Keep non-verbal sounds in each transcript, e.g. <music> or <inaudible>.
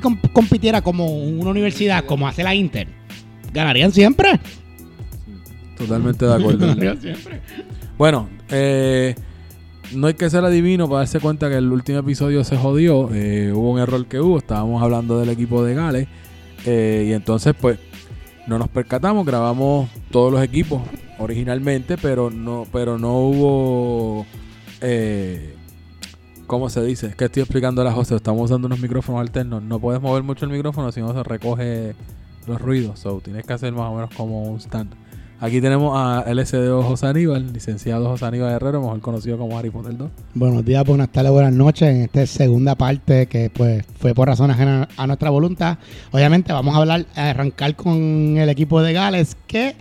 comp- compitiera como una universidad, como hace la Inter, ganarían siempre. Totalmente de acuerdo. <laughs> Ganarían siempre. Bueno, eh, no hay que ser adivino para darse cuenta que el último episodio se jodió. eh, hubo un error que hubo. Estábamos hablando del equipo de Gales. eh, y entonces, pues, no nos percatamos. Grabamos todos los equipos originalmente, pero no, pero no hubo. Eh, ¿Cómo se dice? Es que estoy explicando a la José. Estamos usando unos micrófonos alternos. No puedes mover mucho el micrófono, si no se recoge los ruidos. So, tienes que hacer más o menos como un stand. Aquí tenemos a LSDO José Aníbal, licenciado José Aníbal Herrero, mejor conocido como Harry Potter 2. Buenos días, buenas tardes, buenas noches. En esta segunda parte que pues fue por razones a nuestra voluntad. Obviamente vamos a hablar, a arrancar con el equipo de Gales que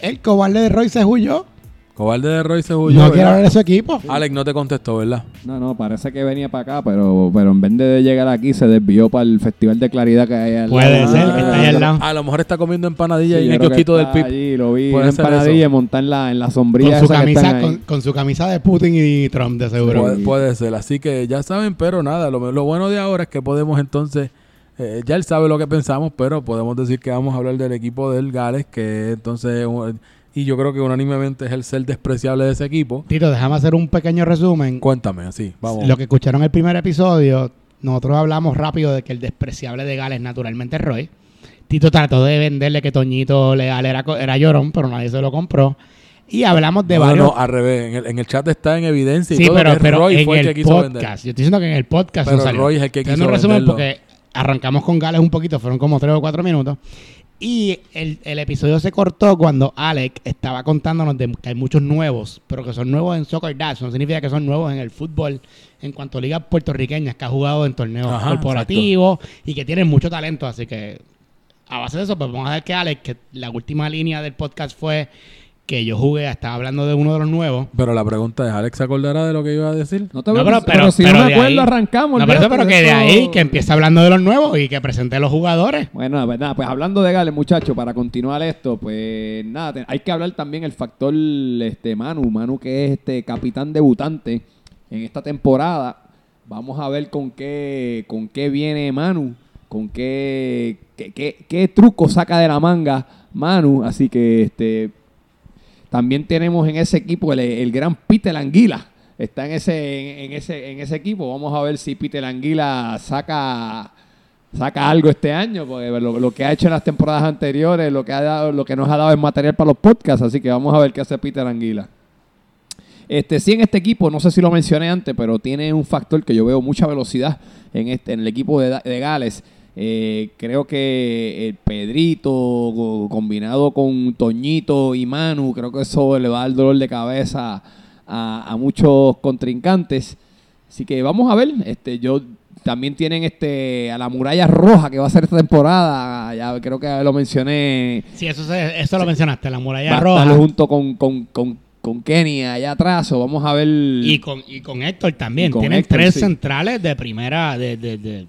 el cobarde de Roy se huyó. Cobarde de Roy se huyó. No ¿verdad? quiere hablar de su equipo. Alex no te contestó, ¿verdad? No, no, parece que venía para acá, pero, pero en vez de llegar aquí se desvió para el Festival de Claridad que hay al Puede lado. ser, que está ahí al lado. A lo mejor está comiendo empanadilla Sí, y en el kiosquito del PIP. allí, lo vi Puede empanadilla montar en la, en la sombrilla Con su, camisa, con, con su camisa de Putin y Trump, de seguro. Puede, puede ser, así que ya saben, pero nada, lo, lo bueno de ahora es que podemos entonces, eh, ya él sabe lo que pensamos, pero podemos decir que vamos a hablar del equipo del Gales, que entonces, un- y yo creo que unánimemente es el ser despreciable de ese equipo. Tito, déjame hacer un pequeño resumen. Cuéntame, así, vamos. Lo que escucharon en el primer episodio, nosotros hablamos rápido de que el despreciable de Gales naturalmente es Roy. Tito trató de venderle que Toñito Legal era, era llorón, pero nadie se lo compró. Y hablamos de no, varios... no, al revés, en el, en el chat está en evidencia y sí, todo pero, que pero Roy en fue el el que quiso podcast. vender. Yo estoy diciendo que en el podcast Pero no salió. Roy es el que Dando quiso un resumen venderlo. porque arrancamos con Gales un poquito, fueron como tres o cuatro minutos. Y el, el episodio se cortó cuando Alec estaba contándonos de que hay muchos nuevos, pero que son nuevos en Soccer Dash. No significa que son nuevos en el fútbol en cuanto a ligas puertorriqueñas que ha jugado en torneos Ajá, corporativos y que tienen mucho talento. Así que a base de eso, pues vamos a ver que Alex, que la última línea del podcast fue que yo jugué, estaba hablando de uno de los nuevos. Pero la pregunta es, ¿Alex se acordará de lo que iba a decir? No te No, pero- pero, pero- si pero no me acuerdo, ahí- arrancamos. No, pero, eso, olvídate pero que de ahí que empiece hablando de los nuevos y que presente los jugadores. Bueno, pues nada, pues hablando de Gales, muchachos, para continuar esto, pues nada, te- hay que hablar también el factor este Manu, Manu que es este capitán debutante en esta temporada. Vamos a ver con qué con qué viene Manu, con qué qué, qué- qué truco saca de la manga Manu, así que este también tenemos en ese equipo el, el gran Peter Anguila. Está en ese, en, ese, en ese equipo. Vamos a ver si Peter Anguila saca, saca algo este año, porque lo, lo que ha hecho en las temporadas anteriores, lo que ha dado, lo que nos ha dado es material para los podcasts, así que vamos a ver qué hace Peter Anguila. Este, sí, en este equipo, no sé si lo mencioné antes, pero tiene un factor que yo veo mucha velocidad en este, en el equipo de, de Gales. Eh, creo que el Pedrito combinado con Toñito y Manu, creo que eso le va a dar dolor de cabeza a, a muchos contrincantes. Así que vamos a ver. Este, yo también tienen este a la muralla roja que va a ser esta temporada. Ya creo que lo mencioné. Sí, eso, se- eso lo mencionaste, la Va muralla a roja. estar junto con, con, con, con Kenny allá atrás. o vamos a ver. Y con, y con Héctor también. Y con Tienen Héctor, tres sí. centrales de primera, de, de, de,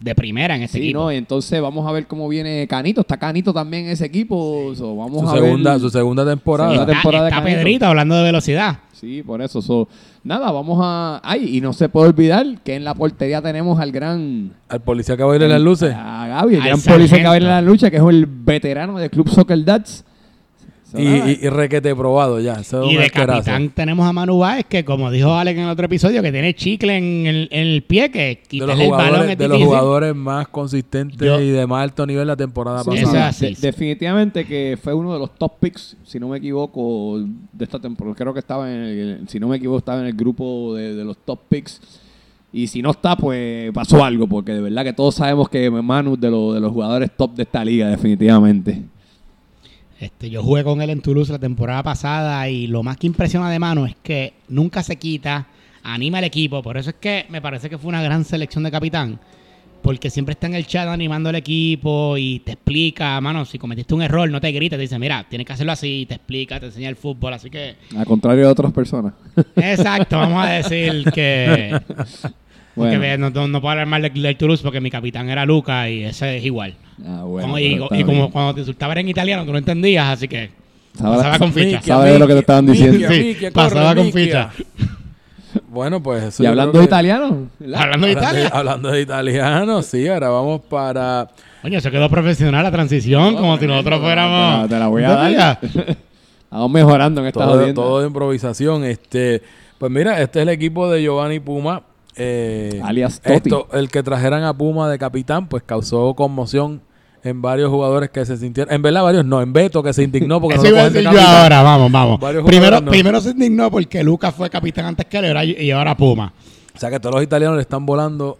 de primera en ese Sí, equipo. no, entonces vamos a ver cómo viene Canito. Está Canito también en ese equipo. so, vamos Su a segunda, ver. su segunda Sí, temporada. la está, temporada de está. Pedrito hablando de velocidad. Sí, por eso. so, nada, vamos a. Ay, y no se puede olvidar que en la portería tenemos al gran. Al policía que va a ir en las luces. A Gaby, el Al gran policía que sargento. va a ir en la lucha, que es el veterano del Club Soccer Dats. So, Y, y, y requete probado ya. Eso es Y de capitán tenemos a Manu Báez, que como dijo Alex en el otro episodio, que tiene chicle en el, en el pie, que de los, quitarle el balón es de los jugadores más consistentes Yo- y de más alto nivel la temporada Sí, Eso es pasada. así. de- definitivamente que fue uno de los top picks, si no me equivoco, de esta temporada. Creo que estaba en el, si no me equivoco, estaba en el grupo de, de los top picks. Y si no está, pues pasó algo, porque de verdad que todos sabemos que Manu es de, los de los jugadores top de esta liga, definitivamente. Este, yo jugué con él en Toulouse la temporada pasada y lo más que impresiona de mano es que nunca se quita, anima al equipo. Por eso es que me parece que fue una gran selección de capitán. Porque siempre está en el chat animando al equipo y te explica, mano, si cometiste un error, no te grita, te dice, mira, tienes que hacerlo así, te explica, te enseña el fútbol. Así que, Al contrario de otras personas. <laughs> exacto, vamos a decir que... Bueno. no, no- no puedo hablar mal del, del Toulouse porque mi capitán era Luca y ese es igual. Ah, bueno, Como- y, pero está y como cuando te insultaba era en italiano, tú no entendías, así que pasaba con ficha. Sabe de lo que te estaban diciendo. Miquia, Sí, Miquia, pasaba corre, con Miquia. ficha. <laughs> Bueno, pues eso Y hablando de italiano, ¿verdad? Hablando de Italia. hablando de italiano, sí, ahora vamos para... Coño, se quedó profesional la transición, como si nosotros fuéramos. Te la, te la voy a ¿No dar. digas? <laughs> Estamos mejorando en esta todo, todo de improvisación. Este, pues mira, este es el equipo de Giovanni Puma. Eh, Alias Totti. esto, el que trajeran a Puma de capitán, pues causó conmoción en varios jugadores que se sintieron. En verdad, varios no. En Beto, que se indignó porque Eso no iba a decir yo ahora, vamos, vamos. Primero, no. primero se indignó porque Lucas fue capitán antes que él y ahora, Puma. O sea que todos los italianos le están volando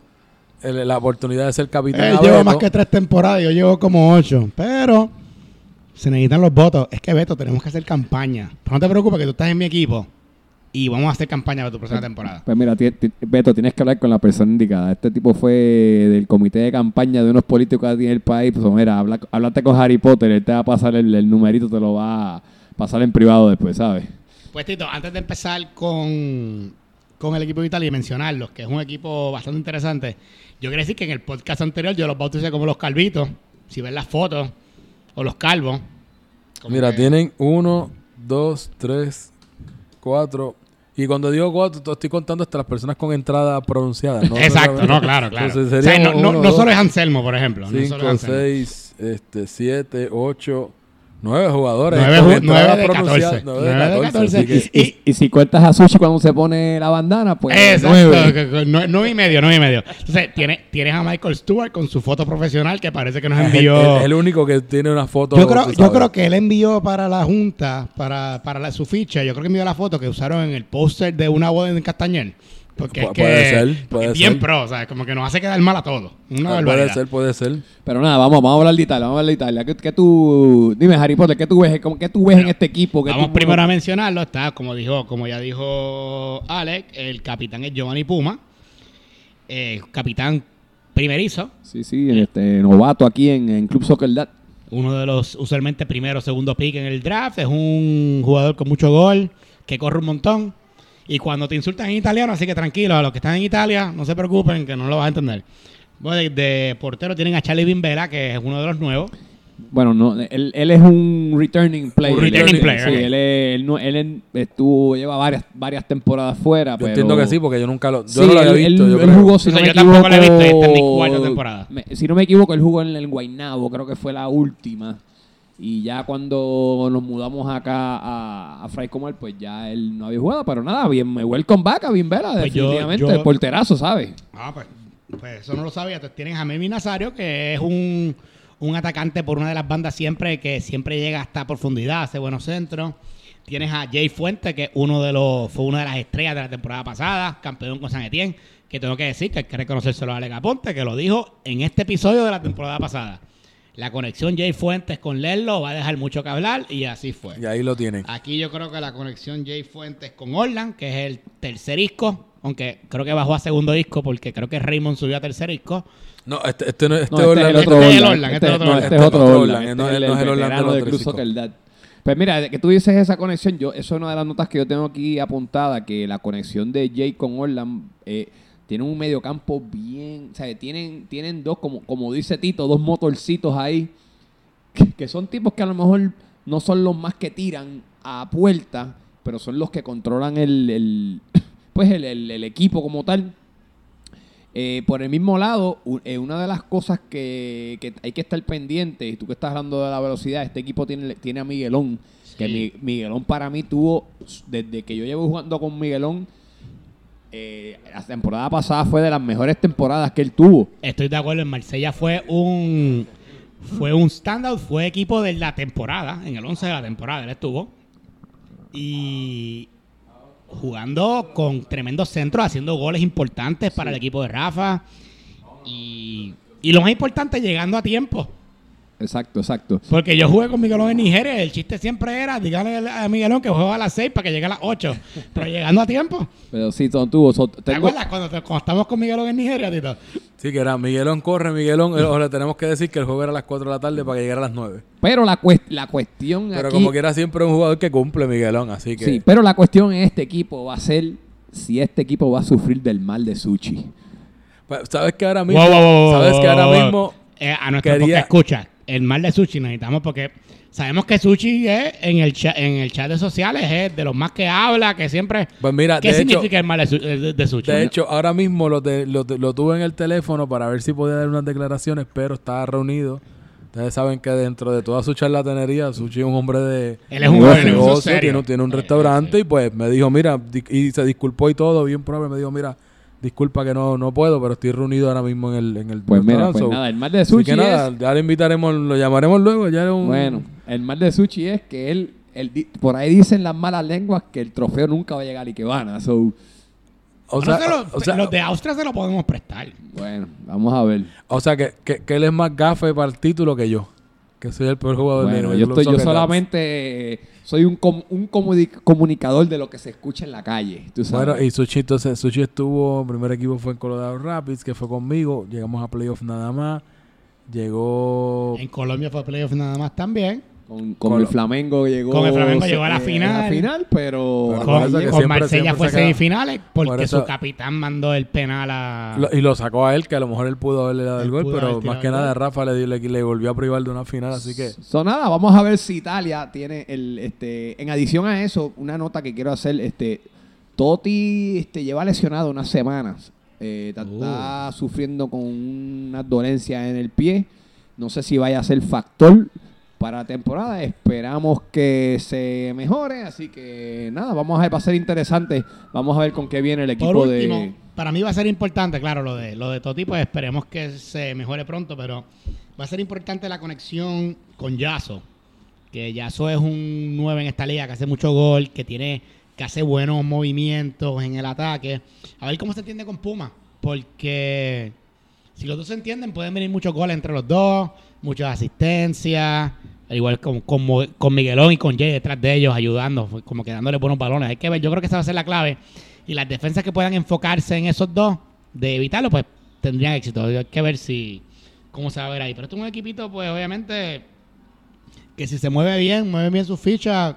el- la oportunidad de ser capitán. Él Beto. más que tres temporadas, yo llevo como ocho. Pero se necesitan los votos. Es que Beto, tenemos que hacer campaña. Pero no te preocupes que tú estás en mi equipo y vamos a hacer campaña para tu próxima temporada. Pues mira, Beto, tienes que hablar con la persona indicada. Este tipo fue del comité de campaña de unos políticos aquí en el país. Pues mira, habla, háblate con Harry Potter, él te va a pasar el, el numerito, te lo va a pasar en privado después, ¿sabes? Pues Tito, antes de empezar con, con el equipo de Italia y mencionarlos, que es un equipo bastante interesante, yo quiero decir que en el podcast anterior yo los bauticé como los calvitos. Si ven las fotos, o los calvos. Mira, que- tienen uno, dos, tres, cuatro. Y cuando digo cuatro, to- estoy contando hasta las personas con entrada pronunciada. ¿no? Exacto, no, claro, claro. Entonces O sea, serían no, uno, solo es Anselmo, por ejemplo. no solo es cinco, Anselmo. seis, este, siete, ocho, nueve jugadores. Nueve nueve de pronunciada, 14. nueve de Nueve de 14, así 14. que- Y, y si cuentas a Sushi cuando se pone la bandana, pues Exacto, nueve. y medio, nueve y medio. Entonces, tiene, tienes a Michael Stewart con su foto profesional que parece que nos Es el, envió. el- el único que tiene una foto. yo creo, yo creo que él envió para la Junta, para, para la- su ficha, yo creo que envió la foto que usaron en el póster de una boda en Castañer. Porque Pu- es que puede ser, puede es bien ser. pro, o sea, como que nos hace quedar mal a todos. Una Ah, barbaridad. puede ser, puede ser. Pero nada, vamos, vamos a hablar de Italia, vamos a hablar de Italia. ¿Qué, qué tú, dime Harry Potter, ¿qué tú ves, cómo- qué tú ves en este equipo? ¿Qué Vamos tú- primero a mencionarlo. Está, como dijo, como ya dijo Alex, el capitán es Giovanni Puma. eh, capitán primerizo. Sí, sí, este novato aquí en, en Club Soccer Dad. Uno de los usualmente primero o segundo pick en el draft. Es un jugador con mucho gol, que corre un montón. Y cuando te insultan en italiano, así que tranquilo, a los que están en Italia, no se preocupen, que no lo vas a entender. Bueno, de, de portero tienen a Charlie Bimbela, que es uno de los nuevos. Bueno, no, él, él es un returning player. Un returning Él- player, Sí, él, él no- él estuvo, lleva varias, varias temporadas fuera. Yo pero- entiendo que sí, porque yo nunca lo. Yo Sí, no lo había visto. él- yo creo. jugó, si O sea, no me yo tampoco lo he equivoco, visto, esta es mi cuarta temporada. me- si no me equivoco, él jugó en el Guaynabo, creo que fue la última. Y ya cuando nos mudamos acá a, a Fray Comal, pues ya él no había jugado. Pero nada, bien, welcome back a Bimbela, Pues yo- definitivamente. yo- porterazo, ¿sabes? Ah, pues, pues eso no lo sabía. Entonces tienes a Memi Nazario, que es un, un atacante por una de las bandas siempre que siempre llega hasta profundidad, hace buenos centros. Tienes a Jay Fuente, que uno de los, fue una de las estrellas de la temporada pasada, campeón con San Etienne, que tengo que decir que hay que reconocérselo a Alex Aponte, que lo dijo en este episodio de la temporada pasada. La conexión Jay Fuentes con Lerlo va a dejar mucho que hablar y así fue. Y ahí lo tienen. Aquí yo creo que la conexión Jay Fuentes con Orland, que es el tercer disco, aunque creo que bajó a segundo disco porque creo que Raymond subió a tercer disco. No, este, este no este No, este es el otro este es el Orland. Orland, Este este es otro no, Orland. este es Este otro es otro Orland. Orland, Este no es el no es el del Dad. Pues mira, de que tú dices esa conexión, yo eso es una de las notas que yo tengo aquí apuntada, que la conexión de Jay con Orland eh, tiene un mediocampo bien, o sea, tienen, tienen dos, como, como dice Tito, dos motorcitos ahí, que, que son tipos que a lo mejor no son los más que tiran a puerta, pero son los que controlan el, el- <coughs> pues el, el- el equipo como tal. Eh, por el mismo lado, eh, una de las cosas que, que hay que estar pendiente, y tú que estás hablando de la velocidad, este equipo tiene, tiene a Miguelón, que Sí. Miguelón para mí tuvo, desde que yo llevo jugando con Miguelón, eh, la temporada pasada fue de las mejores temporadas que él tuvo. Estoy de acuerdo, en Marsella fue un fue un standout, fue equipo de la temporada, en el 11 de la temporada él estuvo. Y jugando con tremendos centros, haciendo goles importantes para el equipo de Rafa. Y, y lo más importante, llegando a tiempo. Exacto, exacto. Porque yo jugué con Miguelón en Nigeria y el chiste siempre era, dígale a Miguelón que juega a las 6 para que llegue a las 8. Pero llegando a tiempo. Pero sí, son tuvo. son- ¿Te acuerdas cuando, te- cuando estamos con Miguelón en Nigeria, Tito? Sí, que era Miguelón corre, Miguelón. eh, o le tenemos que decir que el juego era a las 4 de la tarde para que llegara a las 9. pero la, cuest- la cuestión Pero aquí- como quiera, siempre un jugador que cumple Miguelón. Así que. Sí, pero la cuestión en este equipo va a ser si este equipo va a sufrir del mal de Suchi. Pues, ¿Sabes que ahora mismo? Wow, wow, wow, ¿Sabes que ahora wow, wow. mismo? Eh, a nuestro quería- escucha. El mal de Sushi necesitamos porque sabemos que Sushi es en el chat, en el chat de sociales es de los más que habla, que siempre Pues mira, ¿Qué de significa hecho, el mal de, Su- de- de Sushi? de hecho, ahora mismo lo, te- lo, lo tuve en el teléfono para ver si podía dar unas declaraciones, pero estaba reunido. Ustedes saben que dentro de toda su charlatanería, Sushi es un hombre de Él es un hombre negocio, serio. tiene, un- tiene un Sí, restaurante y pues me dijo, mira, y se disculpó y todo, bien probable, me dijo, mira, disculpa que no, no puedo, pero estoy reunido ahora mismo en el, en el Pues mira, pues nada, el mal de Así Sushi que nada, es... ya le invitaremos, lo llamaremos luego, ya es un... Bueno, el mal de Sushi es que él, él por ahí dicen las malas lenguas que el trofeo nunca va a llegar a Ikebana. So, o Bueno, sea, se lo- o sea, los de Austria se lo podemos prestar. bueno, vamos a ver. o sea que, que, que él es más gafe para el título que yo, que soy el peor jugador Bueno, de yo, estoy, yo solamente soy un, com- un comuni- comunicador de lo que se escucha en la calle. Tú sabes. Bueno, y Sushi, entonces, Sushi estuvo, el primer equipo fue en Colorado Rapids, que fue conmigo, llegamos a playoff nada más, llegó... En Colombia fue playoff nada más también. Con, con con el Flamengo llegó. Con el Flamengo llegó a la eh, final. a la final, pero. Pero Con, con siempre- Marsella siempre fue semifinales porque por eso- su capitán mandó el penal a... lo- y lo sacó a él, que a lo mejor él pudo haberle dado el gol, pero más que nada. Rafa le, le, le volvió a privar de una final, así que... So, nada, vamos a ver si Italia tiene el. este En adición a eso, una nota que quiero hacer: este Totti este, lleva lesionado unas semanas. Eh, Está sufriendo con unas dolencias en el pie. No sé si vaya a ser factor para la temporada. Esperamos que se mejore. Así que nada, vamos a ver, va a ser interesante. Vamos a ver con qué viene el equipo Por último, de. para mí va a ser importante, claro, lo de lo de Toti, pues esperemos que se mejore pronto, pero va a ser importante la conexión con Yaso, que Yaso es un 9 en esta liga, que hace mucho gol, que tiene que hace buenos movimientos en el ataque. A ver cómo se entiende con Puma, porque si los dos se entienden, pueden venir muchos goles entre los dos, muchas asistencias, al igual con, con, Miguelón y con Jay detrás de ellos, ayudando, como que dándole buenos balones. Hay que ver, yo creo que esa va a ser la clave. Y las defensas que puedan enfocarse en esos dos, de evitarlo, pues tendrían éxito. Hay que ver si cómo se va a ver ahí. Pero esto es un equipito, pues obviamente, que si se mueve bien, mueve bien sus fichas,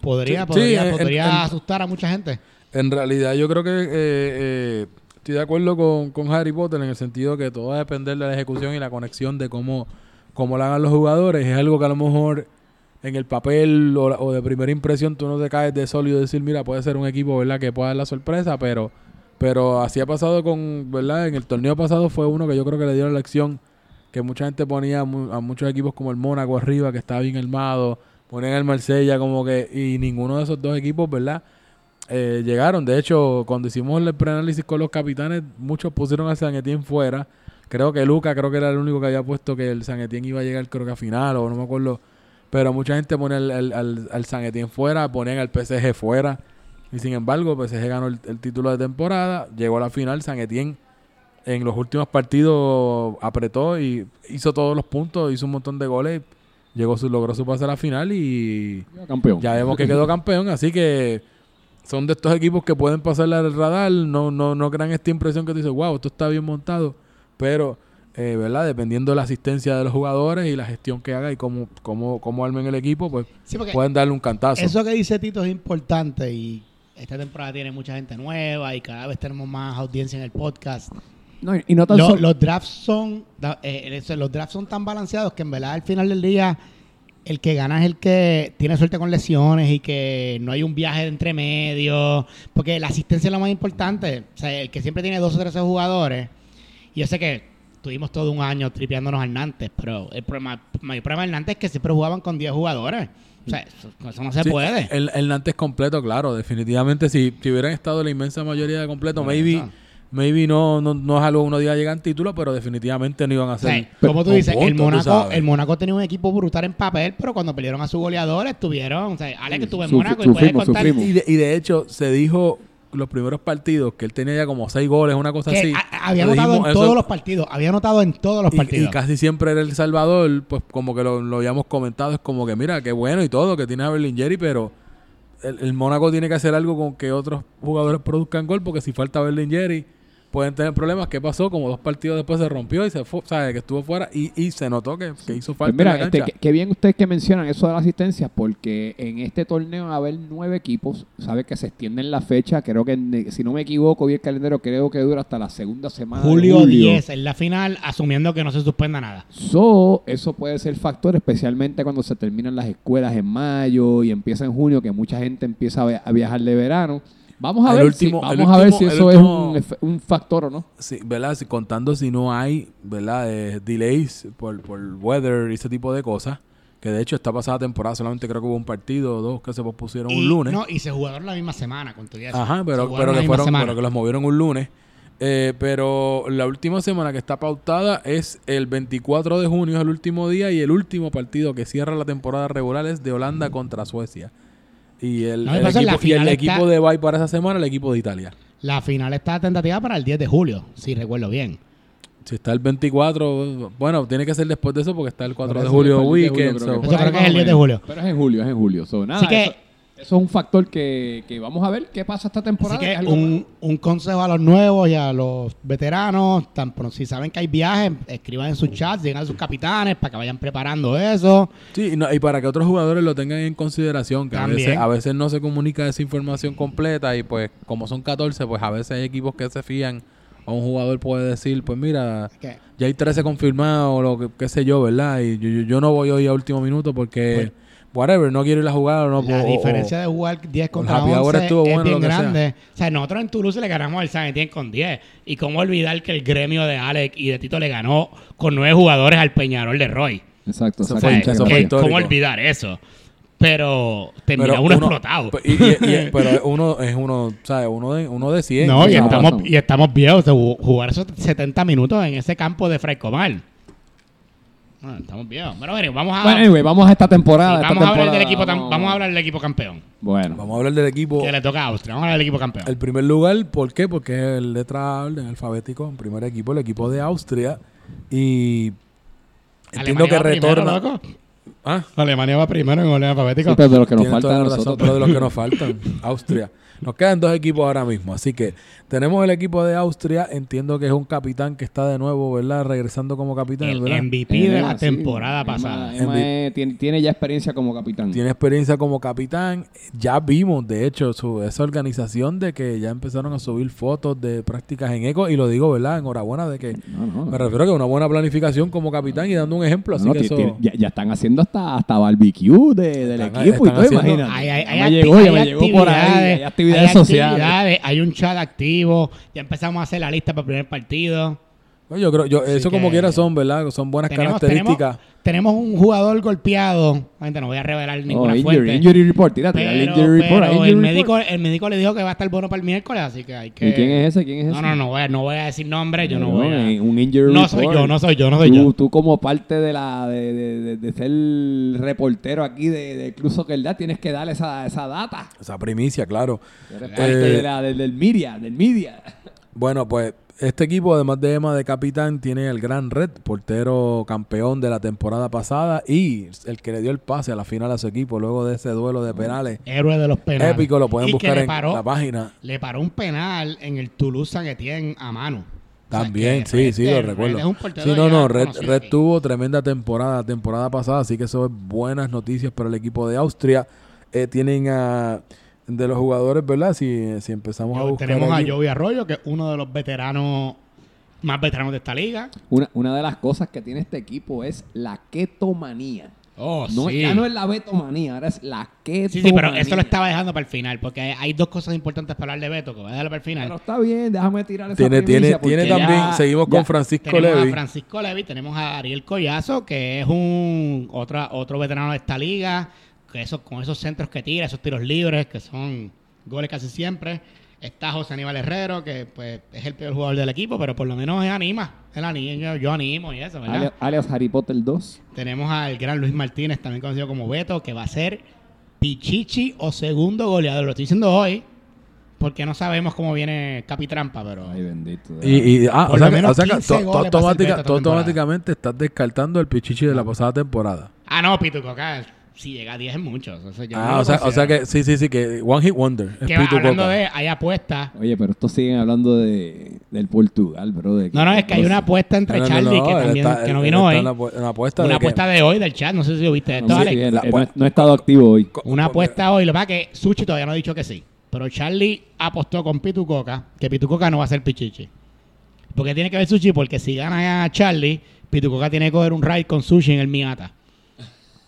podría, Sí, podría, sí, podría en- asustar a mucha gente. En realidad yo creo que eh, eh, estoy de acuerdo con, con Harry Potter en el sentido que todo va a depender de la ejecución y la conexión de cómo, cómo la hagan los jugadores. Es algo que a lo mejor en el papel o, o de primera impresión tú no te caes de sólido y decir, mira, puede ser un equipo ¿verdad? que pueda dar la sorpresa, pero, pero así ha pasado con, ¿verdad? En el torneo pasado fue uno que yo creo que le dio la lección que mucha gente ponía a, a muchos equipos como el Mónaco arriba, que estaba bien armado, ponían el Marsella como que, y ninguno de esos dos equipos, ¿verdad? eh, llegaron. De hecho, cuando hicimos el preanálisis con los capitanes, muchos pusieron a San Etienne fuera. Creo que Luca, creo que era el único que había puesto que el San Etienne iba a llegar, creo que a final, o no me acuerdo. Pero mucha gente pone al, al, al- al San Etienne fuera, ponían al PSG fuera. Y sin embargo, PSG ganó el, el título de temporada, llegó a la final. San Etienne en los últimos partidos apretó y hizo todos los puntos, hizo un montón de goles. Llegó su, logró su pase a la final y Campeón. ya vemos que quedó campeón, así que son de estos equipos que pueden pasarle al radar, no, no, no crean esta impresión que tú dices, wow, esto está bien montado, pero, eh, ¿verdad? Dependiendo de la asistencia de los jugadores y la gestión que haga y cómo, cómo, cómo armen el equipo, pues Sí, pueden darle un cantazo. Eso que dice Tito es importante y esta temporada tiene mucha gente nueva y cada vez tenemos más audiencia en el podcast. No, y- no tan Lo- solo- los drafts son eh, los drafts son tan balanceados que en verdad al final del día el que gana es el que tiene suerte con lesiones y que no hay un viaje de entre medio porque la asistencia es lo más importante o sea el que siempre tiene dos o tres jugadores yo sé que tuvimos todo un año tripeándonos al Nantes pero el problema el mayor problema del Nantes es que siempre jugaban con 10 jugadores o sea eso, eso no se Sí, puede El, el Nantes completo, claro, definitivamente. Si, si hubieran estado la inmensa mayoría de completo, maybe, eso. maybe no, no, no es algo que uno diga llegar en título, pero definitivamente no iban a ser. como tú dices, el punto, Mónaco, el Mónaco tenía un equipo brutal en papel, pero cuando perdieron a su goleador estuvieron, o sea, Ale que estuvo en Mónaco y puede contar. Y de, y de hecho, se dijo los primeros partidos que él tenía ya como seis goles, una cosa que así. había anotado en todos los partidos, había anotado en todos los y- partidos. Y, casi siempre era El Salvador, pues como que lo, lo habíamos comentado, es como que mira, qué bueno y todo, que tiene a Berlingeri, pero el, el Mónaco tiene que hacer algo con que otros jugadores produzcan gol, porque si falta Berlingeri, pueden tener problemas. ¿Qué pasó? Como dos partidos después se rompió y se fue, ¿sabes? Que estuvo fuera y, y se notó que, que hizo Pues falta mira, este, que bien ustedes que mencionan eso de la asistencia, porque en este torneo va a haber nueve equipos, sabe que se extienden la fecha, creo que si no me equivoco, vi el calendario, creo que dura hasta la segunda semana. de Julio 10 en la final, asumiendo que no se suspenda nada. So, eso puede ser factor, especialmente cuando se terminan las escuelas en mayo y empieza en junio, que mucha gente empieza a viajar de verano. Vamos a El ver último- si, vamos a ver si eso último- es un, un factor o no. Sí, ¿verdad? Si, contando si no hay, ¿verdad? Eh, delays por, por weather y ese tipo de cosas. Que de hecho esta pasada temporada solamente creo que hubo un partido o dos que se pospusieron Y- un lunes. No, y se jugaron la misma semana, con tu Ajá, pero, pero que fueron, pero que los movieron un lunes. Eh, pero la última semana que está pautada es el 24 de junio, es el último día y el último partido que cierra la temporada regular es de Holanda contra Suecia. Y el, No, el equipo, y el final equipo está- de bye para esa semana, el equipo de Italia. La final está tentativa para el 10 de julio, si recuerdo bien. Si está el 24, bueno, tiene que ser después de eso porque está el 4 de julio que fue el 10 de weekend. julio, so- que Eso fue creo que es el más o 10 de julio. Pero es en julio, es en julio. So, nada, Así que- eso, eso es un factor que, que vamos a ver qué pasa esta temporada. Así que un, un consejo a los nuevos y a los veteranos, tan si saben que hay viajes, escriban en sus chats, digan a sus capitanes para que vayan preparando eso. Sí, y, no- y para que otros jugadores lo tengan en consideración, que a veces, a veces no se comunica esa información completa y pues como son 14, pues a veces hay equipos que se fían o un jugador puede decir, pues mira, ya hay 13 confirmados o lo que qué sé yo, ¿verdad? Y yo, yo, yo no voy hoy a último minuto porque, whatever, no quiero ir a jugar o no Pues, la o- diferencia de jugar 10 contra happy hour 11 estuvo es bueno, bien lo que sea. grande. O sea, nosotros en Toulouse le ganamos al San Etienne con 10. Y cómo olvidar que el gremio de Alex y de Tito le ganó con 9 jugadores al Peñarol de Roy. Exacto, Eso O fue- eso fue que-. ¿Cómo olvidar eso? Pero termina pero uno, uno- explotado. Y, y- y- pero uno es uno, ¿sabes? Uno de, uno de 100. No, y estamos, y estamos viejos de ju- jugar esos 70 minutos en ese campo de Fray Comal. Bueno, estamos viejos. Pero bueno, vamos a, Bueno, anyway, vamos a esta sí, temporada. esta vamos a hablar del equipo, vamos- vamos a hablar del equipo campeón. Bueno, Vamos a hablar del equipo. Que le toca a Austria. Vamos a hablar del equipo campeón. El primer lugar, ¿por qué? Porque es el letra orden alfabético, el primer equipo, el equipo de Austria. Y entiendo Alemania que va primero, retorna. loco. ¿Ah? Alemania va primero en orden alfabético. sí, pero de los que nos Tienes faltan razón, nosotros. pero de los que nos <laughs> faltan, Austria. Nos quedan dos equipos ahora mismo, así que tenemos el equipo de Austria. Entiendo que es un capitán que está de nuevo, ¿verdad? Regresando como capitán, el ¿verdad? MVP de la sí, temporada Emma- pasada. Emma MVP. es- tiene, tiene ya experiencia como capitán. Tiene experiencia como capitán. Ya vimos, de hecho, su, esa organización de que ya empezaron a subir fotos de prácticas en eco. Y lo digo, ¿verdad? Enhorabuena de que No, no. Me refiero a que una buena planificación como capitán y dando un ejemplo. Así No, que eso. ya están haciendo hasta, hasta barbecue de- del Están- equipo y todo, haciendo- imagínate. Hay, hay, hay me llegó, ya hay me llegó por ahí. actividades, Hay actividades hay sociales. actividades, hay un chat activo. Ya empezamos a hacer la lista para el primer partido. Pues yo creo, yo, Así eso como quiera son, ¿verdad? Son buenas Tenemos, características. tenemos, tenemos un jugador golpeado. No voy a revelar Oh, ninguna injury, fuente. injury report, tírate. dale pero injury report, pero injury el, report. médico, el médico le dijo que va a estar bueno para el miércoles, así que hay que... ¿Y quién es ese? ¿Quién es ese? No, no, no voy a, no voy a decir nombre, yo no No, voy a... eh, Un injury No report. soy yo, no soy yo, no soy tú, yo. Tú como parte de la de, de, de- de ser reportero aquí de, de Club Soccer Dad, tienes que darle esa, esa data. Esa primicia, claro. Eres Eh, parte de la, del- del media, del media. Bueno, pues este equipo, además de Emma de capitán, tiene el gran Red, portero campeón de la temporada pasada y el que le dio el pase a la final a su equipo luego de ese duelo de penales. Héroe de los penales. Épico, lo pueden Y buscar en la página. Le paró un penal en el Toulouse San Etienne a mano. O sea, También, sí, sí, lo recuerdo. Sí, no, no, Red, Red tuvo tremenda temporada, temporada pasada, así que eso es buenas noticias para el equipo de Austria. Eh, tienen a, de los jugadores, ¿verdad? Si, si empezamos a buscar tenemos a Joey Arroyo, que es uno de los veteranos más veteranos de esta liga. Una, una de las cosas que tiene este equipo es la ketomanía. Oh, No, sí. Ya no es la betomanía, ahora es la ketomanía. Sí, sí, pero eso lo estaba dejando para el final, porque hay- hay dos cosas importantes para hablar de Beto, que voy a dejarlo para el final. Pero está bien, déjame tirar esa Tiene, tiene, tiene ya- también, seguimos ya- con Francisco tenemos Levy. a Francisco Levy, tenemos a Ariel Collazo, que es un otra, otro veterano de esta liga, que eso, con esos centros que tira, esos tiros libres, que son goles casi siempre. Está José Aníbal Herrero, que pues es el peor jugador del equipo, pero por lo menos él anima. Él anima, yo, yo animo y eso, ¿verdad? alias, Harry Potter 2. Tenemos al gran Luis Martínez, también conocido como Beto, que va a ser Pichichi o segundo goleador. Lo estoy diciendo hoy, porque no sabemos cómo viene Capitrampa, pero... Ay, bendito. Y, y- ah, Por o sea, lo que- menos o sea que 15 to- to- goles va a hacer automática- Beto esta to- temporada. automáticamente estás descartando el pichichi de la pasada temporada. Ah, no, Pituco, acá. Si llega a 10 es mucho. O sea, yo Ah, o sea, o sea que sí, sí, sí, que One Hit Wonder. Que va- hablando de, hay apuestas. Oye, pero estos siguen hablando de, del Portugal, bro. de No, no, es que hay una apuesta entre No, Charlie, no, que también está- que no vino hoy. una apu- una apuesta Una de que- apuesta de hoy del chat, no sé si lo viste esto, No, Alex. sí, él- la- él no, no he estado activo hoy. Una apuesta hoy, lo que pasa es que Suchi todavía no ha dicho que sí. Pero Charlie apostó con Pitu Coca que Pitu Coca no va a ser Pichichi. Porque tiene que ver Sushi, porque si gana a Charlie, Pitu Coca tiene que coger un ride con Sushi en el Miata.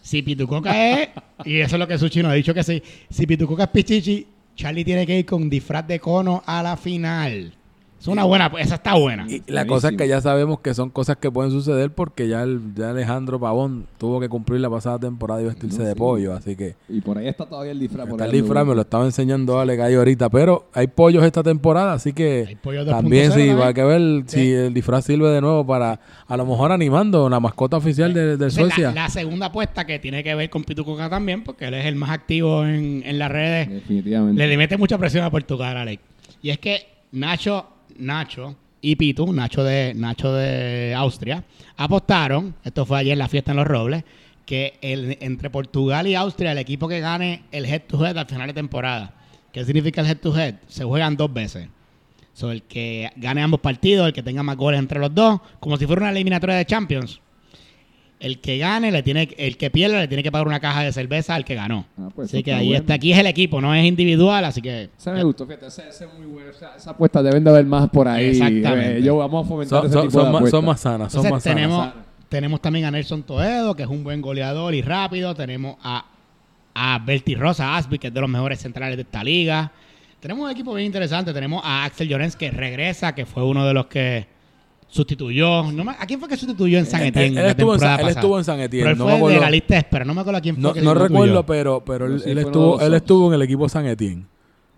Si Pitu Coca es, y eso es lo que Sushi nos ha dicho que sí, si Pitu Coca es Pichichi, Charlie tiene que ir con disfraz de cono a la final. Es una buena, esa está buena. Y la cosa es que ya sabemos que son cosas que pueden suceder porque ya, el- ya Alejandro Pavón tuvo que cumplir la pasada temporada y vestirse No, de sí. pollo, así que Y por ahí está todavía el disfraz. por está el disfraz, me lo estaba enseñando Ale ahí ahorita, pero hay pollos esta temporada, así Hay que pollo 2.0 también sí, va a que ver Sí. si el disfraz sirve de nuevo para a lo mejor animando la mascota oficial de, de Entonces, Suecia. La, la segunda apuesta que tiene que ver con Pitu Coca también, porque él es el más activo en, en las redes. Definitivamente. Le mete mucha presión a Portugal, Alex. Y es que Nacho, Nacho y Pitu, Nacho de, Nacho de Austria, apostaron, esto fue ayer en la fiesta en Los Robles, que el, entre Portugal y Austria, el equipo que gane el head to head al final de temporada. ¿Qué significa el head to head? Se juegan dos veces. So, el que gane ambos partidos, el que tenga más goles entre los dos, como si fuera una eliminatoria de Champions. El que gane, le tiene, el que pierda, le tiene que pagar una caja de cerveza al que ganó. Ah, pues así que ahí bueno. está. Aquí es el equipo, no es individual, así que. Ese me gustó, fíjate, ese, ese es muy bueno. O sea, esa apuesta deben de haber más por ahí. Exactamente. Eh, yo vamos a fomentar Son, ese son- tipo son de más, apuestas. son más sanas, son Entonces más sanas. tenemos, sanas. tenemos también a Nelson Toedo, que es un buen goleador y rápido. Tenemos a, a Berti Rosa Asby, que es de los mejores centrales de esta liga. Tenemos un equipo bien interesante. Tenemos a Axel Llorens, que regresa, que fue uno de los que sustituyó. No me- ¿A quién fue que sustituyó en San Etienne? él, la estuvo en temporada San, él pasada? estuvo en San Etienne, Pero él no fue me acuerdo, de la lista de espera. No me acuerdo a quién fue no, que no sustituyó. recuerdo, pero, pero él, Pero sí él fue uno de estuvo, los él otros. estuvo en el equipo San Etienne.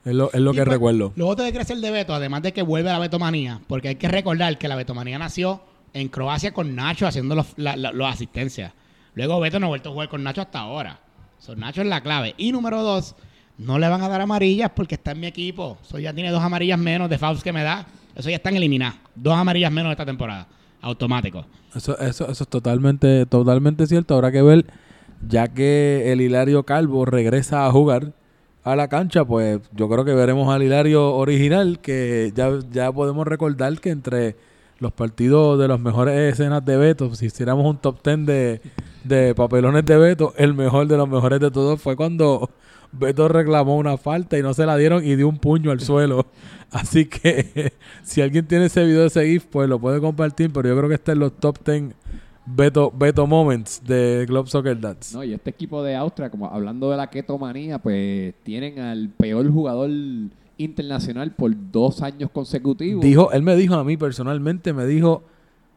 Es lo, es lo Y que pues, recuerdo. Luego te crecer el de Beto, además de que vuelve a la Betomanía, porque hay que recordar que la Betomanía nació en Croacia con Nacho haciendo los, la- la- los asistencias. Luego Beto no ha vuelto a jugar con Nacho hasta ahora. So, Nacho es la clave. Y número dos, no le van a dar amarillas porque está en mi equipo. So, ya tiene dos amarillas menos de fouls que me da. Eso ya están eliminadas. Dos amarillas menos esta temporada. Automático. Eso, eso, eso es totalmente, totalmente cierto. Habrá que ver, ya que el Hilario Calvo regresa a jugar a la cancha, pues yo creo que veremos al Hilario original, que ya, ya podemos recordar que entre los partidos de las mejores escenas de Beto, si hiciéramos un top 10 de, de papelones de Beto, el mejor de los mejores de todos fue cuando Beto reclamó una falta y no se la dieron y dio un puño al suelo. <laughs> Así que <laughs> si alguien tiene ese video de ese GIF, pues lo puede compartir, pero yo creo que está en los top 10 Beto, Beto Moments de Club Soccer Dads. No, y este equipo de Austria, como hablando de la ketomanía, pues tienen al peor jugador internacional por dos años consecutivos. Dijo, él me dijo a mí personalmente, me dijo,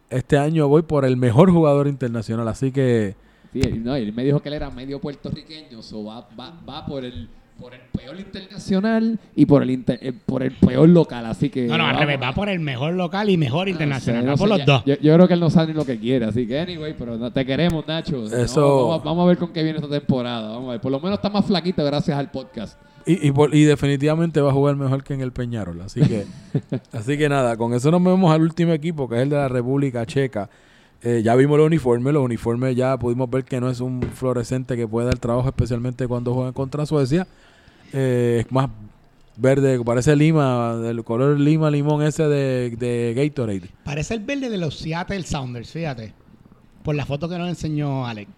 este año voy por el mejor jugador internacional, así que Sí, él- no, él me dijo que él era medio puertorriqueño, so va, va, va por el por el peor internacional y por el inter- eh, por el peor local, así que No, no, al revés. Va por el mejor local y mejor Ah, internacional. no sé, va no por sé, los ya- dos. Yo, yo creo que él no sabe ni lo que quiere, así que anyway, pero no, te queremos, Nacho. Eso- No, vamos, vamos a ver con qué viene esta temporada. Vamos a ver. Por lo menos está más flaquito gracias al podcast. Y, y, por- y definitivamente va a jugar mejor que en el Peñarol. Así que, <laughs> así que nada, con eso nos vemos al último equipo, que es el de la República Checa. Eh, ya vimos los uniformes, los uniformes ya pudimos ver que no es un fluorescente que puede dar trabajo, especialmente cuando juegan contra Suecia. Eh, es más verde, parece lima, del color lima limón ese de, de Gatorade. Parece el verde de los Seattle Sounders, fíjate. Por la foto que nos enseñó Alex.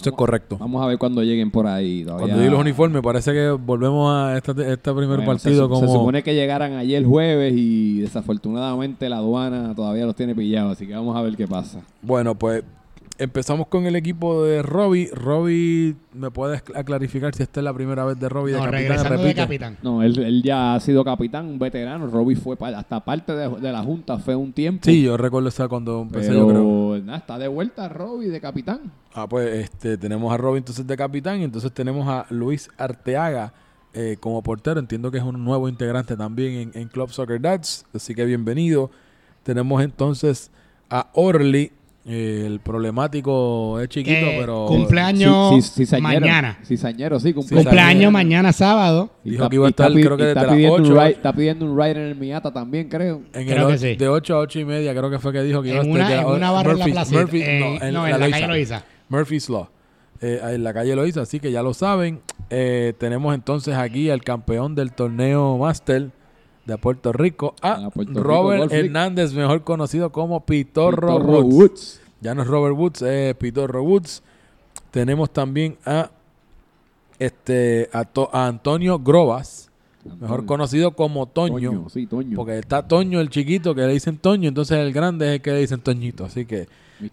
Eso es correcto. Vamos a ver cuando lleguen por ahí. todavía- Cuando di los uniformes, parece que volvemos a este, este primer Bueno, se partido como... Se supone que llegaran ayer jueves y desafortunadamente la aduana todavía los tiene pillados, así que vamos a ver qué pasa. Bueno, pues empezamos con el equipo de Robbie. Robbie, ¿me puedes cl- clarificar si esta es la primera vez de Robbie de No, capitán? regresando de capitán. No, él, él ya ha sido capitán, un veterano. Robbie fue pa- hasta parte de, de la junta, fue un tiempo. Sí, yo recuerdo esa cuando empecé, pero yo creo. nada, está de vuelta Robbie de capitán. Ah, pues este, tenemos a Robbie entonces de capitán y entonces tenemos a Luis Arteaga eh, como portero. Entiendo que es un nuevo integrante también en, en Club Soccer Dads, así que bienvenido. Tenemos entonces a Orly, el problemático es chiquito, Que pero cumpleaños Sí, sí, cizañero. mañana. Cizañero, sí, cumple- Cizañero. Cumpleaños mañana sábado. Y Dijo está- que iba a está estar, creo que desde está las pidiendo un 8. ride- Está pidiendo un ride en el Miata también, creo. En Creo el que. De 8 a 8 y media creo que fue que dijo que iba a estar en una barra en la plaza. Murphy- en, no, en, no, la en la Loíza. calle Loiza. Murphy's Law. eh, en la calle lo hizo, así que ya lo saben. Eh, tenemos entonces aquí al campeón del torneo Master de Puerto Rico, a Ah, Puerto Robert. Hernández, mejor conocido como Pitorro, Pitorro Woods. Woods. Ya no es Robert Woods, es Pitorro Woods. Tenemos también a este a, To- a Antonio Grobas, mejor conocido como Toño, Toño, sí, Toño. porque está Toño el chiquito que le dicen Toño, entonces el grande es el que le dicen Toñito, así que